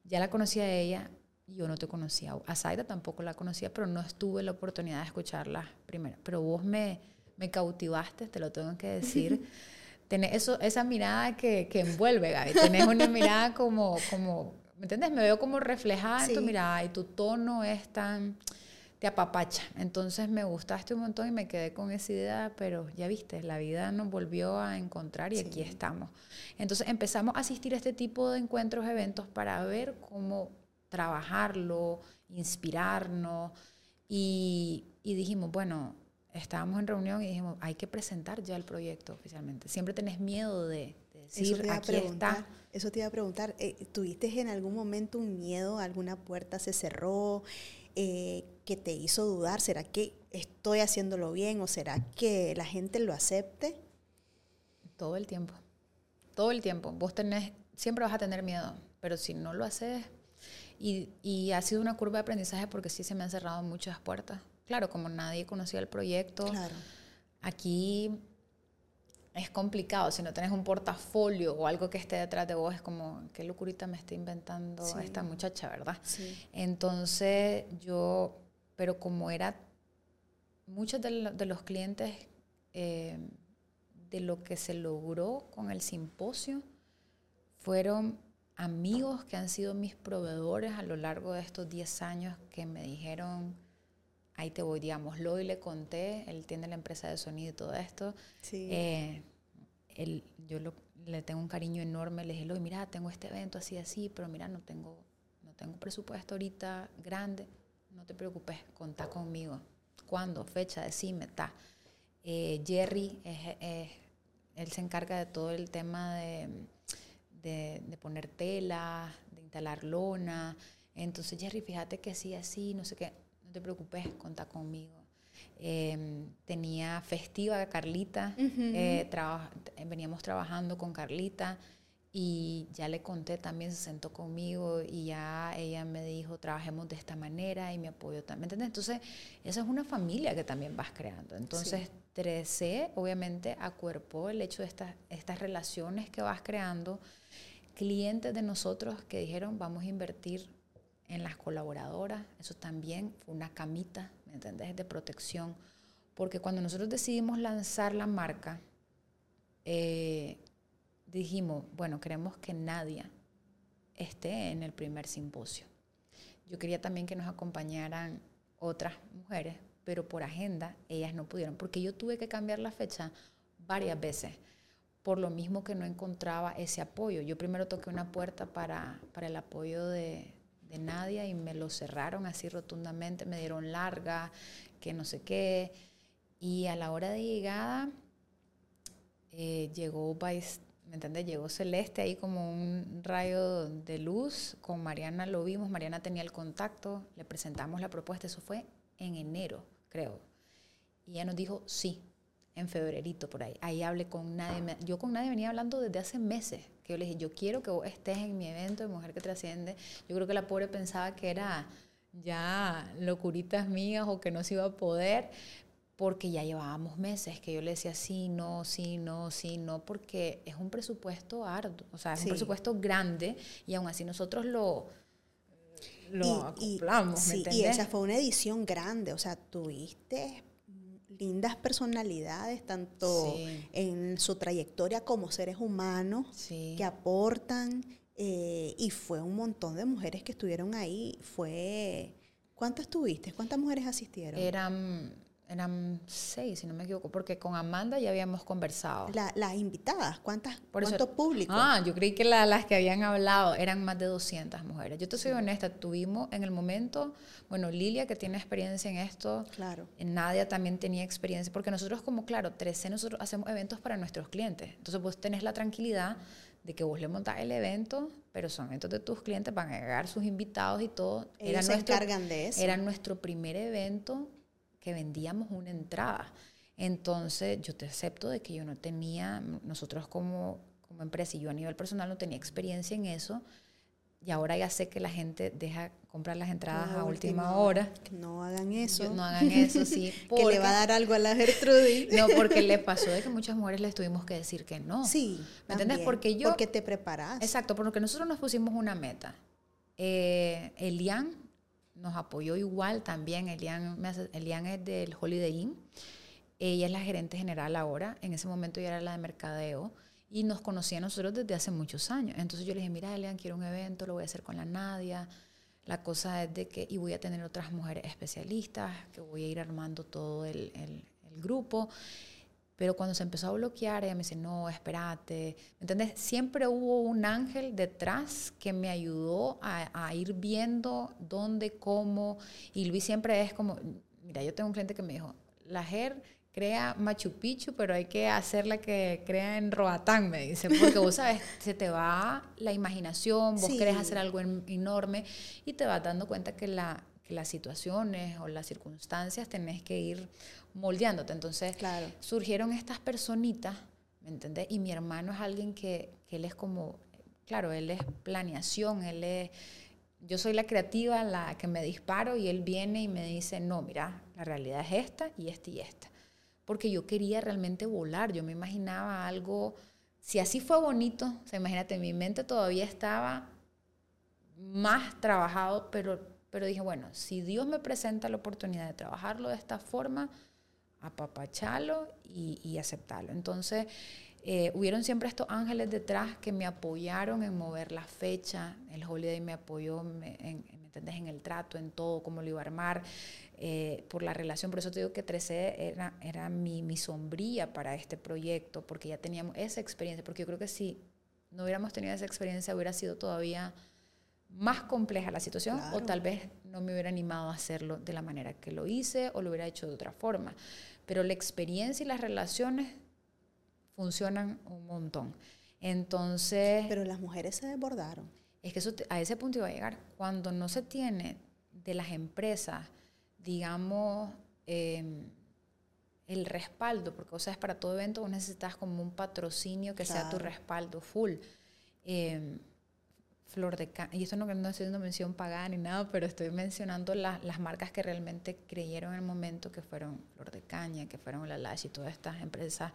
Ya la conocía a ella, yo no te conocía. A Zaida tampoco la conocía, pero no estuve la oportunidad de escucharla primero. Pero vos me me cautivaste, te lo tengo que decir. Tenés eso, esa mirada que, que envuelve, Gaby. Tenés una mirada como, como, ¿me entiendes? Me veo como reflejada en tu mirada y tu tono es tan, te apapacha. Entonces me gustaste un montón y me quedé con esa idea, pero ya viste, la vida nos volvió a encontrar y aquí estamos. Entonces empezamos a asistir a este tipo de encuentros, eventos para ver cómo trabajarlo, inspirarnos y, y dijimos, bueno, estábamos en reunión y dijimos, hay que presentar ya el proyecto oficialmente. Siempre tenés miedo de, decir, eso aquí está. Eso te iba a preguntar, eh, ¿tuviste en algún momento un miedo, alguna puerta se cerró, eh, que te hizo dudar? ¿Será que estoy haciéndolo bien o será que la gente lo acepte? Todo el tiempo, todo el tiempo. Vos tenés, siempre vas a tener miedo, pero si no lo haces, y, y ha sido una curva de aprendizaje porque sí se me han cerrado muchas puertas claro, como nadie conocía el proyecto, aquí es complicado. Si no tenés un portafolio o algo que esté detrás de vos, es como, qué locurita me está inventando esta muchacha, ¿verdad? Entonces yo, pero como era, muchos de, los clientes eh, de lo que se logró con el simposio fueron amigos que han sido mis proveedores a lo largo de estos 10 años que me dijeron, ahí te voy, digamos, y le conté, él tiene la empresa de sonido y todo esto. Sí. Eh, él, yo le tengo un cariño enorme, le dije, Loy, mira, tengo este evento así, así, pero mira, no tengo, no tengo presupuesto ahorita grande, no te preocupes, contá conmigo. ¿Cuándo? Fecha, decime, está. Eh, Jerry, él se encarga de todo el tema de, de, de poner tela, de instalar lona. Entonces, Jerry, fíjate que sí, así, no sé qué te preocupes, contá conmigo. Em, tenía festiva Carlita, eh, veníamos trabajando con Carlita y ya le conté, también se sentó conmigo y ya ella me dijo, trabajemos de esta manera y me apoyó también. Entonces, esa es una familia que también vas creando. Entonces, sí. obviamente, a cuerpo el hecho de estas, estas relaciones que vas creando, clientes de nosotros que dijeron, vamos a invertir en las colaboradoras, eso también fue una camita, ¿me entendés?, de protección, porque cuando nosotros decidimos lanzar la marca, eh, dijimos, bueno, queremos que nadie esté en el primer simposio. yo quería también que nos acompañaran otras mujeres, pero por agenda ellas no pudieron, porque yo tuve que cambiar la fecha varias veces, por lo mismo que no encontraba ese apoyo. Yo primero toqué una puerta para, para el apoyo de, de Nadia y me lo cerraron así rotundamente, me dieron larga, que no sé qué. Y a la hora de llegada eh, llegó ¿me entiendes? Llegó Celeste ahí como un rayo de luz. Con Mariana lo vimos, Mariana tenía el contacto, le presentamos la propuesta, eso fue en enero, creo. Y ella nos dijo, sí, en febrerito por ahí. Ahí hablé con nadie. Yo con nadie venía hablando desde hace meses. Que yo le dije, yo quiero que vos estés en mi evento de Mujer que Trasciende. Yo creo que la pobre pensaba que era ya locuritas mías o que no se iba a poder porque ya llevábamos meses que yo le decía sí, no, sí, no, sí, no, porque es un presupuesto arduo, o sea, es un presupuesto grande y aún así nosotros lo, lo acoplamos. Y, y esa fue una edición grande, o sea, tuviste lindas personalidades, tanto en su trayectoria como seres humanos, que aportan, eh, y fue un montón de mujeres que estuvieron ahí, fue... ¿Cuántas tuviste? ¿Cuántas mujeres asistieron? Eran eran seis, si no me equivoco, porque con Amanda ya habíamos conversado. las invitadas, ¿cuántas, Por ¿cuánto público? Ah, yo creí que las que habían hablado eran más de 200 mujeres. Yo te soy honesta, tuvimos en el momento, bueno, Lilia que tiene experiencia en esto, claro. Nadia también tenía experiencia, porque nosotros como, claro, 13 nosotros hacemos eventos para nuestros clientes. Entonces vos tenés la tranquilidad de que vos le montás el evento, pero son eventos de tus clientes, van a llegar sus invitados y todo. Ellos se encargan de eso. Era nuestro primer evento que vendíamos una entrada. Entonces, yo te acepto de que yo no tenía, nosotros como, como empresa y yo a nivel personal no tenía experiencia en eso. Y ahora ya sé que la gente deja comprar las entradas a última, hora. Que no hagan eso. no hagan eso, sí. que le va a dar algo a la Gertrudis. no, porque le pasó de que muchas mujeres les tuvimos que decir que no. Sí. ¿Me entiendes? Porque yo. Porque te preparas. Exacto, porque nosotros nos pusimos una meta. Eh, Elian, nos apoyó igual también. Elian, Elian es del Holiday Inn. Ella es la gerente general ahora. En ese momento ella era la de mercadeo. Y nos conocía a nosotros desde hace muchos años. Entonces yo le dije, mira, Elian, quiero un evento, lo voy a hacer con la Nadia. La cosa es de que, y voy a tener otras mujeres especialistas, que voy a ir armando todo el, el grupo. Pero cuando se empezó a bloquear, ella me dice, no, espérate. ¿Me entiendes? Siempre hubo un ángel detrás que me ayudó a, ir viendo dónde, cómo. Y Luis siempre es como, mira, yo tengo un cliente que me dijo, la GER crea Machu Picchu, pero hay que hacerla que crea en Roatán, me dice, porque vos sabes, se te va la imaginación, vos querés hacer algo enorme y te vas dando cuenta que la que las situaciones o las circunstancias tenés que ir moldeándote. Entonces claro. surgieron estas personitas, ¿me entendés? Y mi hermano es alguien que, que, él es como, claro, él es planeación, él es, yo soy la creativa, la que me disparo y él viene y me dice, no, mira, la realidad es esta y esta y esta. Porque yo quería realmente volar, yo me imaginaba algo, si así fue bonito, o sea, imagínate, mi mente todavía estaba más trabajado, pero pero dije, bueno, si Dios me presenta la oportunidad de trabajarlo de esta forma, apapacharlo y, y aceptarlo. Entonces, eh, hubieron siempre estos ángeles detrás que me apoyaron en mover la fecha. El Holiday me apoyó, me, en, ¿me En el trato, en todo, cómo lo iba a armar, eh, por la relación. Por eso te digo que 13 era, era mi, mi sombría para este proyecto, porque ya teníamos esa experiencia. Porque yo creo que si no hubiéramos tenido esa experiencia, hubiera sido todavía más compleja la situación o tal vez no me hubiera animado a hacerlo de la manera que lo hice o lo hubiera hecho de otra forma. Pero la experiencia y las relaciones funcionan un montón. Entonces... Pero las mujeres se desbordaron. Es que eso a ese punto iba a llegar. Cuando no se tiene de las empresas, digamos, em, el respaldo, porque o sea, es para todo evento vos necesitas como un patrocinio que sea tu respaldo full. Eh, Flor de Caña, y esto no, no estoy haciendo mención pagada ni nada, pero estoy mencionando las marcas que realmente creyeron en el momento, que fueron Flor de Caña, que fueron La Lash y todas estas empresas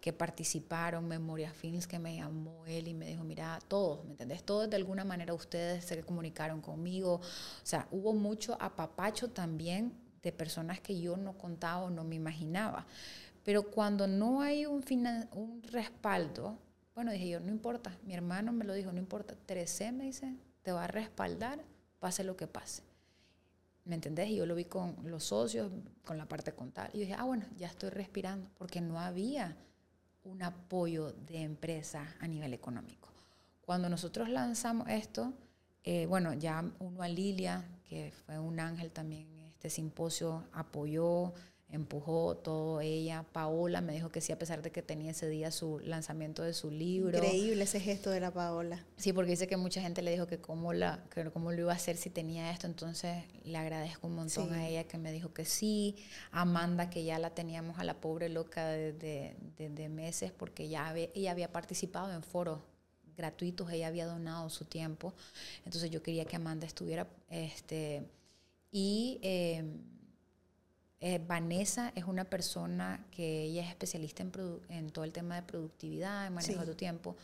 que participaron, Memoria Films, que me llamó él y me dijo, mira, todos, ¿me entendés? Todos de alguna manera ustedes se comunicaron conmigo, o sea, hubo mucho apapacho también de personas que yo no contaba o no me imaginaba. Pero cuando no hay un, un respaldo, bueno, dije yo, no importa, mi hermano me lo dijo, no importa, 13 me dice, te va a respaldar, pase lo que pase. ¿me entendés? Y yo lo vi con los socios, con la parte contable. Y yo dije, ah, bueno, ya estoy respirando, porque no había un apoyo de empresa a nivel económico. Cuando nosotros lanzamos esto, eh, bueno, ya uno a Lilia, que fue un ángel también en este simposio, apoyó, empujó todo ella. Paola me dijo que sí, a pesar de que tenía ese día su lanzamiento de su libro. Increíble ese gesto de la Paola. Sí, porque dice que mucha gente le dijo que cómo, la, que cómo lo iba a hacer si tenía esto. Entonces le agradezco un montón a ella que me dijo que sí. Amanda, que ya la teníamos a la pobre loca desde de, de, meses porque ya ella había participado en foros gratuitos, ella había donado su tiempo. Entonces yo quería que Amanda estuviera. Este, y. Eh, eh, Vanessa es una persona que ella es especialista en, en todo el tema de productividad, en manejo de tu tiempo.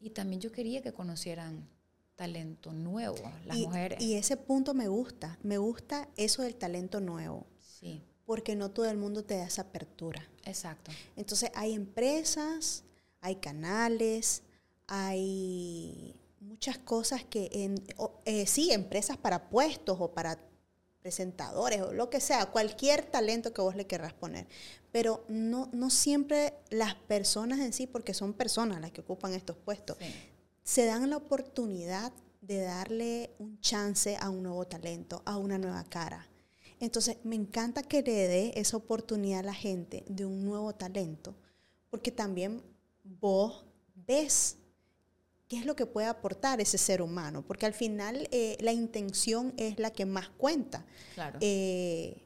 Y también yo quería que conocieran talento nuevo, las mujeres. Y ese punto me gusta, me gusta eso del talento nuevo. Sí. Porque no todo el mundo te da esa apertura. Exacto. Entonces hay empresas, hay canales, hay muchas cosas que, en, eh, sí, empresas para puestos o para presentadores o lo que sea, cualquier talento que vos le querrás poner. Pero no, no siempre las personas en sí, porque son personas las que ocupan estos puestos, se dan la oportunidad de darle un chance a un nuevo talento, a una nueva cara. Entonces, me encanta que le dé esa oportunidad a la gente de un nuevo talento, porque también vos ves qué es lo que puede aportar ese ser humano, porque al final eh, la intención es la que más cuenta. Eh,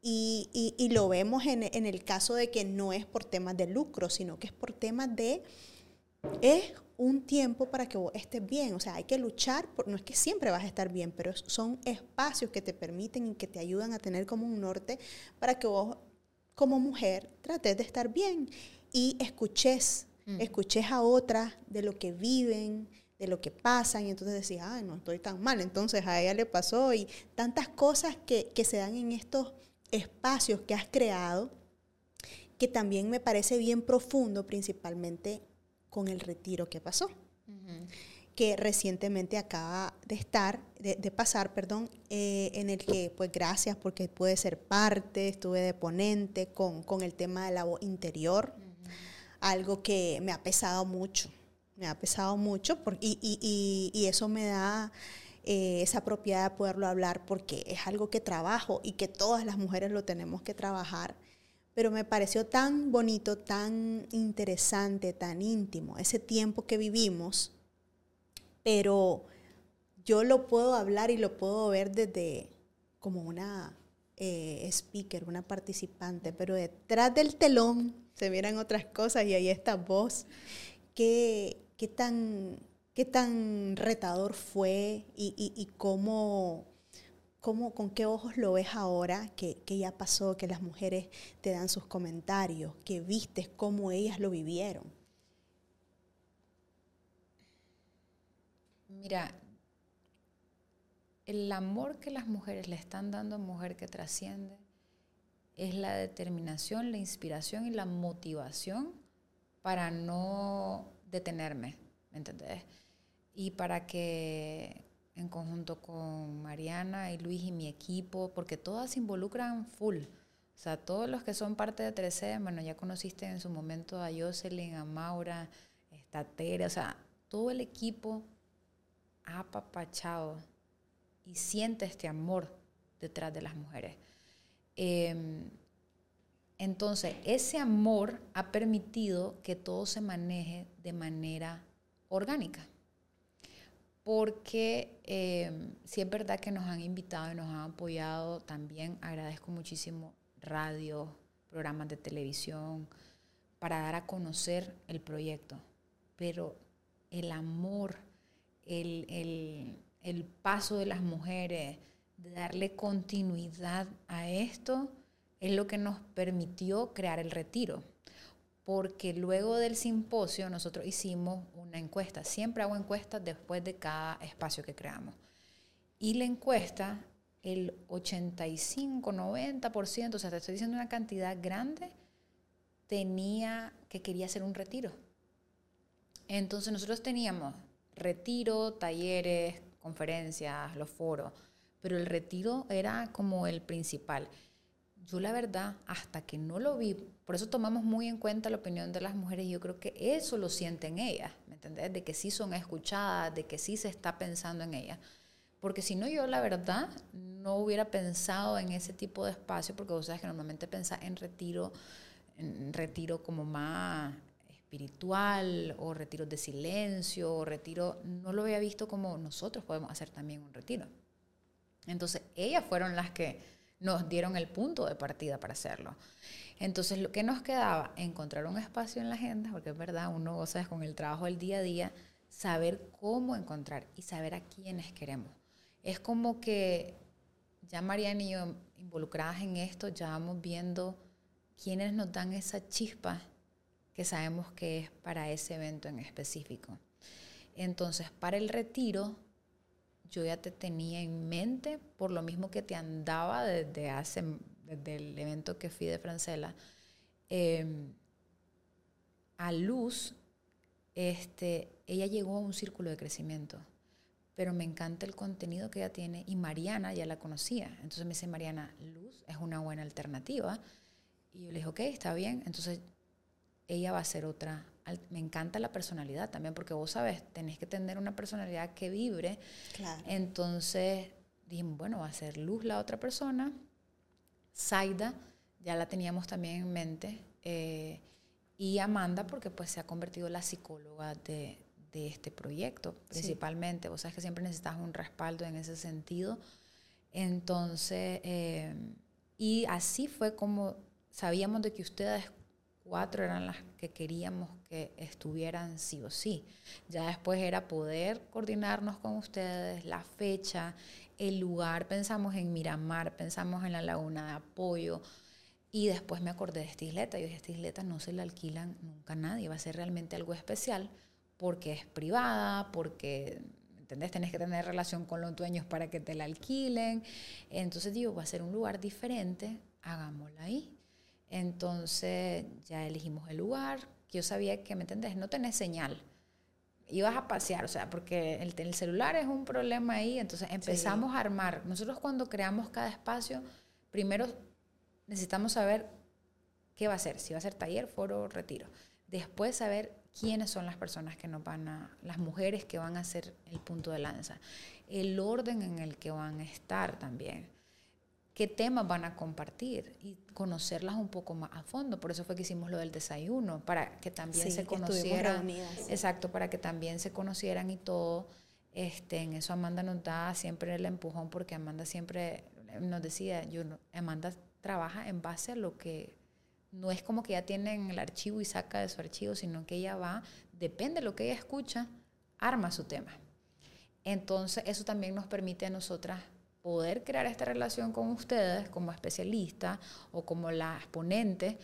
y, lo vemos en, el caso de que no es por temas de lucro, sino que es por temas de, es un tiempo para que vos estés bien, o sea, hay que luchar, por, no es que siempre vas a estar bien, pero son espacios que te permiten y que te ayudan a tener como un norte para que vos como mujer trates de estar bien y escuches Mm. escuché a otras de lo que viven, de lo que pasan, y entonces decía, ay, no estoy tan mal, entonces a ella le pasó, y tantas cosas que, que se dan en estos espacios que has creado, que también me parece bien profundo, principalmente con el retiro que pasó. que recientemente acaba de estar, de, pasar, perdón, eh, en el que, pues gracias porque pude ser parte, estuve de ponente con, con el tema de la voz interior algo que me ha pesado mucho, me ha pesado mucho y, eso me da eh, esa propiedad de poderlo hablar porque es algo que trabajo y que todas las mujeres lo tenemos que trabajar. Pero me pareció tan bonito, tan interesante, tan íntimo ese tiempo que vivimos, pero yo lo puedo hablar y lo puedo ver desde como una eh, speaker, una participante, pero detrás del telón se vieran otras cosas y ahí está vos. ¿Qué, qué, tan, qué tan retador fue y, y, cómo, cómo, con qué ojos lo ves ahora que, que, ya pasó, que las mujeres te dan sus comentarios, que vistes cómo ellas lo vivieron? Mira, el amor que las mujeres le están dando a mujer que trasciende es la determinación, la inspiración y la motivación para no detenerme, ¿me entendés? Y para que en conjunto con Mariana y Luis y mi equipo, porque todas se involucran full. O sea, todos los que son parte de 3C, bueno, ya conociste en su momento a Jocelyn, a Maura, a Tere, o sea, todo el equipo ha apapachado y siente este amor detrás de las mujeres. Em, entonces, ese amor ha permitido que todo se maneje de manera orgánica. Porque eh, sí es verdad que nos han invitado y nos han apoyado también. Agradezco muchísimo radio, programas de televisión, para dar a conocer el proyecto. Pero el amor, el, el paso de las mujeres, de darle continuidad a esto, es lo que nos permitió crear el retiro. Porque luego del simposio nosotros hicimos una encuesta. Siempre hago encuestas después de cada espacio que creamos. Y la encuesta, el 85, 90%, o sea, te estoy diciendo una cantidad grande, tenía que quería hacer un retiro. Entonces nosotros teníamos retiro, talleres, conferencias, los foros pero el retiro era como el principal. Yo la verdad, hasta que no lo vi, por eso tomamos muy en cuenta la opinión de las mujeres y yo creo que eso lo sienten ellas, ¿me entendés? De que sí son escuchadas, de que sí se está pensando en ellas. Porque si no, yo la verdad no hubiera pensado en ese tipo de espacio, porque vos sabes que normalmente pensás en retiro, en retiro como más espiritual o retiros de silencio o retiro, no lo había visto como nosotros podemos hacer también un retiro. Entonces, ellas fueron las que nos dieron el punto de partida para hacerlo. Entonces, lo que nos quedaba, encontrar un espacio en la agenda, porque es verdad, uno, o sea, con el trabajo del día a día, saber cómo encontrar y saber a quiénes queremos. Es como que ya Mariana y yo involucradas en esto, ya vamos viendo quiénes nos dan esa chispa que sabemos que es para ese evento en específico. Entonces, para el retiro, yo ya te tenía en mente, por lo mismo que te andaba desde hace, desde el evento que fui de Francela, em, a Luz, este, ella llegó a un círculo de crecimiento, pero me encanta el contenido que ella tiene y Mariana ya la conocía. Entonces me dice, Mariana, Luz es una buena alternativa. Y yo le dije, ok, está bien. Entonces ella va a ser otra me encanta la personalidad también, porque vos sabes, tenés que tener una personalidad que vibre. Entonces dijimos, bueno, va a ser Luz la otra persona. Zaida, ya la teníamos también en mente. Eh, y Amanda, porque pues se ha convertido en la psicóloga de, de este proyecto, principalmente. Vos sabes que siempre necesitas un respaldo en ese sentido. Entonces, eh, y así fue como sabíamos de que ustedes cuatro eran las que queríamos que estuvieran sí o sí. Ya después era poder coordinarnos con ustedes, la fecha, el lugar. Pensamos en Miramar, pensamos en la Laguna de Apoyo. Y después me acordé de esta isleta. Yo dije, esta isleta no se la alquilan nunca a nadie. Va a ser realmente algo especial porque es privada, porque, ¿entendés? Tenés que tener relación con los dueños para que te la alquilen. Entonces digo, va a ser un lugar diferente, hagámosla ahí. Entonces ya elegimos el lugar. Yo sabía que, ¿me entendés? No tenés señal. Ibas a pasear, o sea, porque el, celular es un problema ahí. Entonces empezamos a armar. Nosotros cuando creamos cada espacio, primero necesitamos saber qué va a ser. Si va a ser taller, foro, retiro. Después saber quiénes son las personas que nos van a, las mujeres que van a ser el punto de lanza. El orden en el que van a estar también qué temas van a compartir y conocerlas un poco más a fondo. Por eso fue que hicimos lo del desayuno, para que también se conocieran. Exacto, para que también se conocieran y todo. Este, en eso Amanda nos da siempre el empujón porque Amanda siempre nos decía, yo Amanda trabaja en base a lo que no es como que ya tiene en el archivo y saca de su archivo, sino que ella va, depende de lo que ella escucha, arma su tema. Entonces, eso también nos permite a nosotras poder crear esta relación con ustedes como especialistas o como las ponentes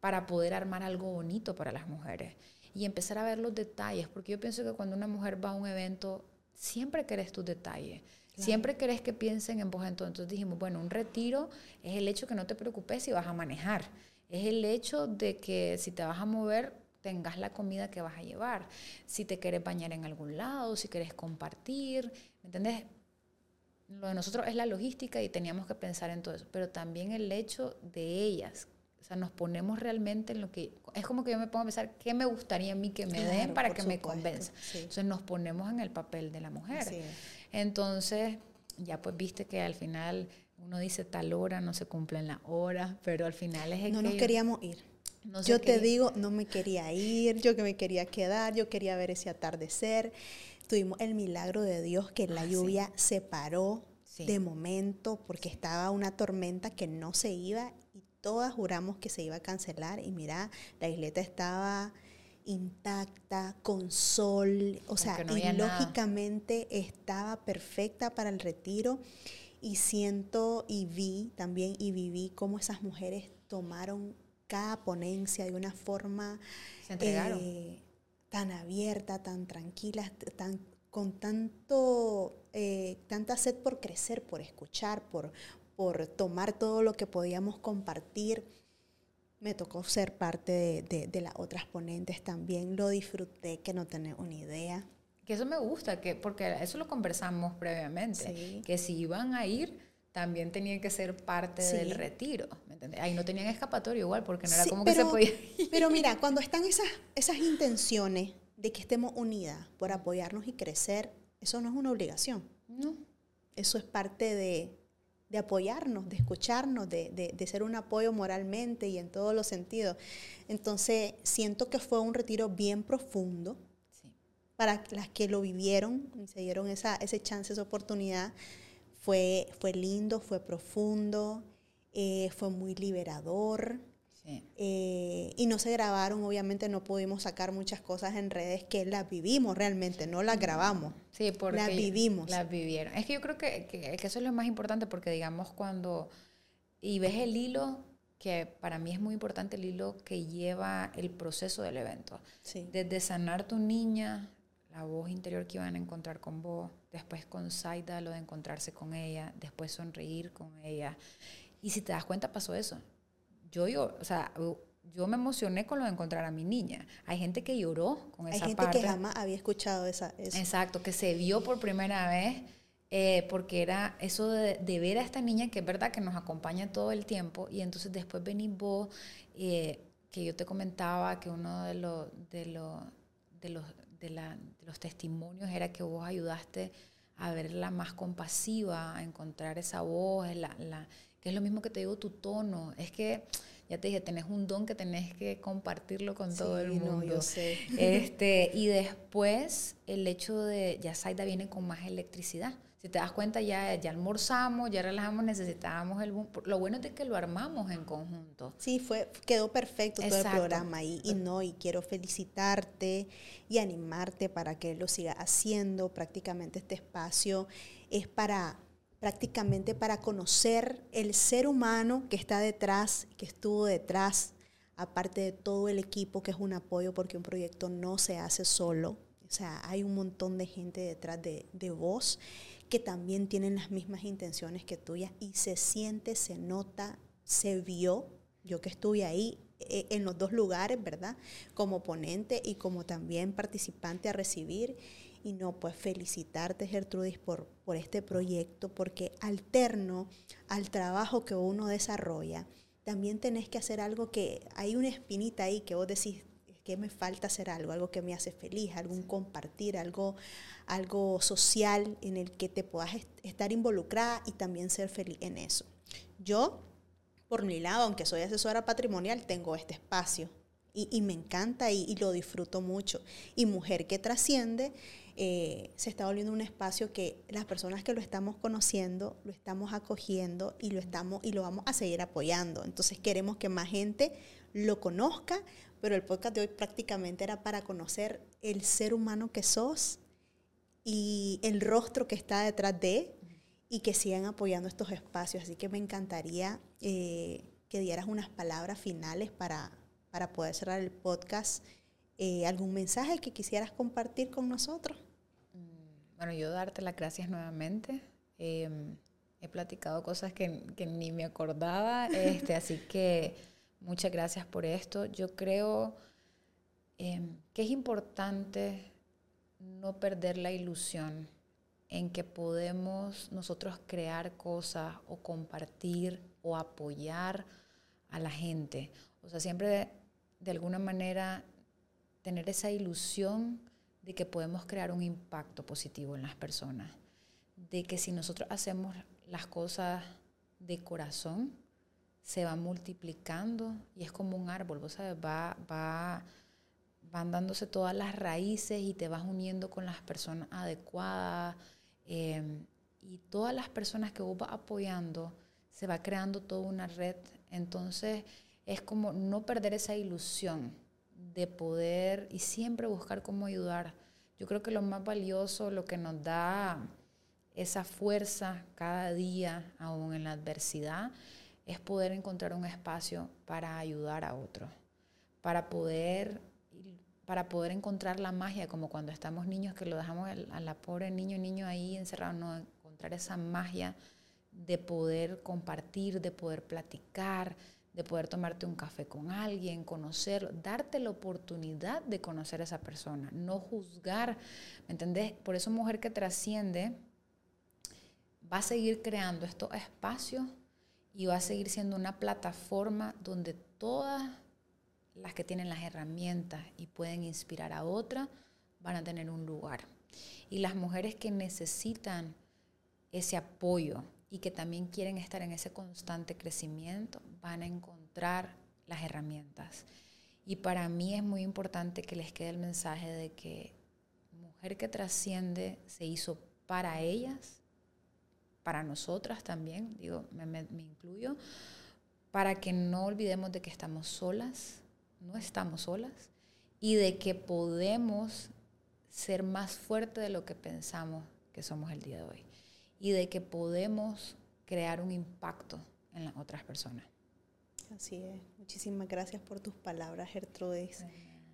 para poder armar algo bonito para las mujeres y empezar a ver los detalles, porque yo pienso que cuando una mujer va a un evento, siempre querés tus detalles. Siempre querés que piensen en vos. Entonces dijimos, bueno, un retiro es el hecho que no te preocupes si vas a manejar. Es el hecho de que si te vas a mover, tengas la comida que vas a llevar. Si te quieres bañar en algún lado, si quieres compartir. ¿Me entendés? Lo de nosotros es la logística y teníamos que pensar en todo eso, pero también el hecho de ellas. O sea, nos ponemos realmente en lo que... Es como que yo me pongo a pensar qué me gustaría a mí que me den para que me convenza. Entonces nos ponemos en el papel de la mujer. Entonces, ya pues viste que al final uno dice tal hora, no se cumple en la hora, pero al final es... no nos queríamos ir. yo te digo, no me quería ir, yo que me quería quedar, yo quería ver ese atardecer tuvimos el milagro de Dios que la ah, lluvia se paró de momento porque estaba una tormenta que no se iba y todas juramos que se iba a cancelar. Y mira, la isleta estaba intacta, con sol, o sea, y lógicamente estaba perfecta para el retiro. Y siento y vi también y viví cómo esas mujeres tomaron cada ponencia de una forma... Se entregaron. Eh, tan abierta, tan tranquila, tan, con tanto, eh, tanta sed por crecer, por escuchar, por, por tomar todo lo que podíamos compartir. Me tocó ser parte de, de, las otras ponentes también. Lo disfruté, que no tenés una idea. que eso me gusta, que, porque eso lo conversamos previamente, que si iban a ir, también tenían que ser parte del retiro. ¿me? Ahí no tenían escapatorio igual, porque no era como que se podía Pero mira, cuando están esas, esas intenciones de que estemos unidas por apoyarnos y crecer, eso no es una obligación. No. Eso es parte de, de apoyarnos, de escucharnos, de, de, de, ser un apoyo moralmente y en todos los sentidos. Entonces, siento que fue un retiro bien profundo para las que lo vivieron y se dieron esa, ese chance, esa oportunidad. Fue, fue lindo, fue profundo, eh, fue muy liberador. Eh, y no se grabaron, obviamente no pudimos sacar muchas cosas en redes que las vivimos realmente, no las grabamos. Sí, porque las vivimos. Las vivieron. Es que yo creo que, que, que, eso es lo más importante porque digamos cuando, y ves el hilo, que para mí es muy importante el hilo que lleva el proceso del evento. Sí. Desde sanar tu niña, la voz interior que iban a encontrar con vos, después con Saida, lo de encontrarse con ella, después sonreír con ella. Y si te das cuenta, pasó eso. Yo, yo, o sea, yo me emocioné con lo de encontrar a mi niña. Hay gente que lloró con esa parte. Hay gente que jamás había escuchado esa, eso. Exacto, que se vio por primera vez, eh, porque era eso de, de, ver a esta niña que es verdad que nos acompaña todo el tiempo, y entonces después venís vos, eh, que yo te comentaba que uno de, lo, de, lo, de los de, la, de, los testimonios era que vos ayudaste a verla más compasiva, a encontrar esa voz, la, la, que es lo mismo que te digo tu tono. Es que, ya te dije, tenés un don que tenés que compartirlo con sí, todo el mundo. No, yo sé. Este, y después el hecho de, ya Saida viene con más electricidad. Si te das cuenta, ya, ya almorzamos, ya relajamos, necesitábamos el... Lo bueno es que lo armamos en conjunto. Sí, fue, quedó perfecto Exacto. todo el programa y, y no, y quiero felicitarte y animarte para que lo siga haciendo. Prácticamente este espacio es para prácticamente para conocer el ser humano que está detrás, que estuvo detrás, aparte de todo el equipo que es un apoyo porque un proyecto no se hace solo. O sea, hay un montón de gente detrás de, de vos que también tienen las mismas intenciones que tuyas y se siente, se nota, se vio. Yo que estuve ahí eh, en los dos lugares, ¿verdad? Como ponente y como también participante a recibir. Y no, pues felicitarte, Gertrudis, por, por este proyecto, porque alterno al trabajo que uno desarrolla, también tenés que hacer algo que hay una espinita ahí que vos decís, que me falta hacer algo, algo que me hace feliz, algún compartir, algo, algo social en el que te puedas est estar involucrada y también ser feliz en eso. Yo, por mi lado, aunque soy asesora patrimonial, tengo este espacio y, y me encanta y, y, lo disfruto mucho. Y Mujer que Trasciende eh, se está volviendo un espacio que las personas que lo estamos conociendo, lo estamos acogiendo y lo, estamos, y lo vamos a seguir apoyando. Entonces queremos que más gente lo conozca, pero el podcast de hoy prácticamente era para conocer el ser humano que sos y el rostro que está detrás de y que sigan apoyando estos espacios. Así que me encantaría eh, que dieras unas palabras finales para, para poder cerrar el podcast. Eh, ¿Algún mensaje que quisieras compartir con nosotros? Bueno, yo darte las gracias nuevamente. Eh, he platicado cosas que, que ni me acordaba, este, así que muchas gracias por esto. Yo creo eh, que es importante no perder la ilusión en que podemos nosotros crear cosas o compartir o apoyar a la gente. O sea, siempre de alguna manera tener esa ilusión de que podemos crear un impacto positivo en las personas, de que si nosotros hacemos las cosas de corazón, se va multiplicando y es como un árbol, vos sabes, va, va, van dándose todas las raíces y te vas uniendo con las personas adecuadas eh, y todas las personas que vos vas apoyando, se va creando toda una red. Entonces es como no perder esa ilusión de poder y siempre buscar cómo ayudar. Yo creo que lo más valioso, lo que nos da esa fuerza cada día, aún en la adversidad, es poder encontrar un espacio para ayudar a otro, para poder, para poder encontrar la magia, como cuando estamos niños que lo dejamos a la pobre niño niño ahí encerrado, no encontrar esa magia de poder compartir, de poder platicar, de poder tomarte un café con alguien, conocerlo, darte la oportunidad de conocer a esa persona, no juzgar, ¿me entendés? Por eso mujer que trasciende va a seguir creando estos espacios y va a seguir siendo una plataforma donde todas las que tienen las herramientas y pueden inspirar a otras van a tener un lugar. Y las mujeres que necesitan ese apoyo y que también quieren estar en ese constante crecimiento van a encontrar las herramientas. Y para mí es muy importante que les quede el mensaje de que mujer que trasciende se hizo para ellas para nosotras también, digo, me, incluyo, para que no olvidemos de que estamos solas, no estamos solas, y de que podemos ser más fuertes de lo que pensamos que somos el día de hoy, y de que podemos crear un impacto en las otras personas. Así es. Muchísimas gracias por tus palabras, Gertrudis.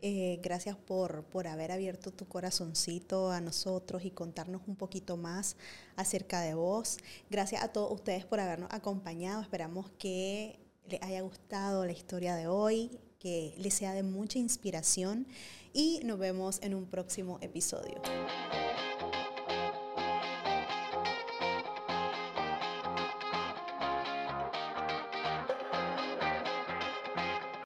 Eh, gracias por, por haber abierto tu corazoncito a nosotros y contarnos un poquito más acerca de vos. Gracias a todos ustedes por habernos acompañado. Esperamos que les haya gustado la historia de hoy, que les sea de mucha inspiración y nos vemos en un próximo episodio.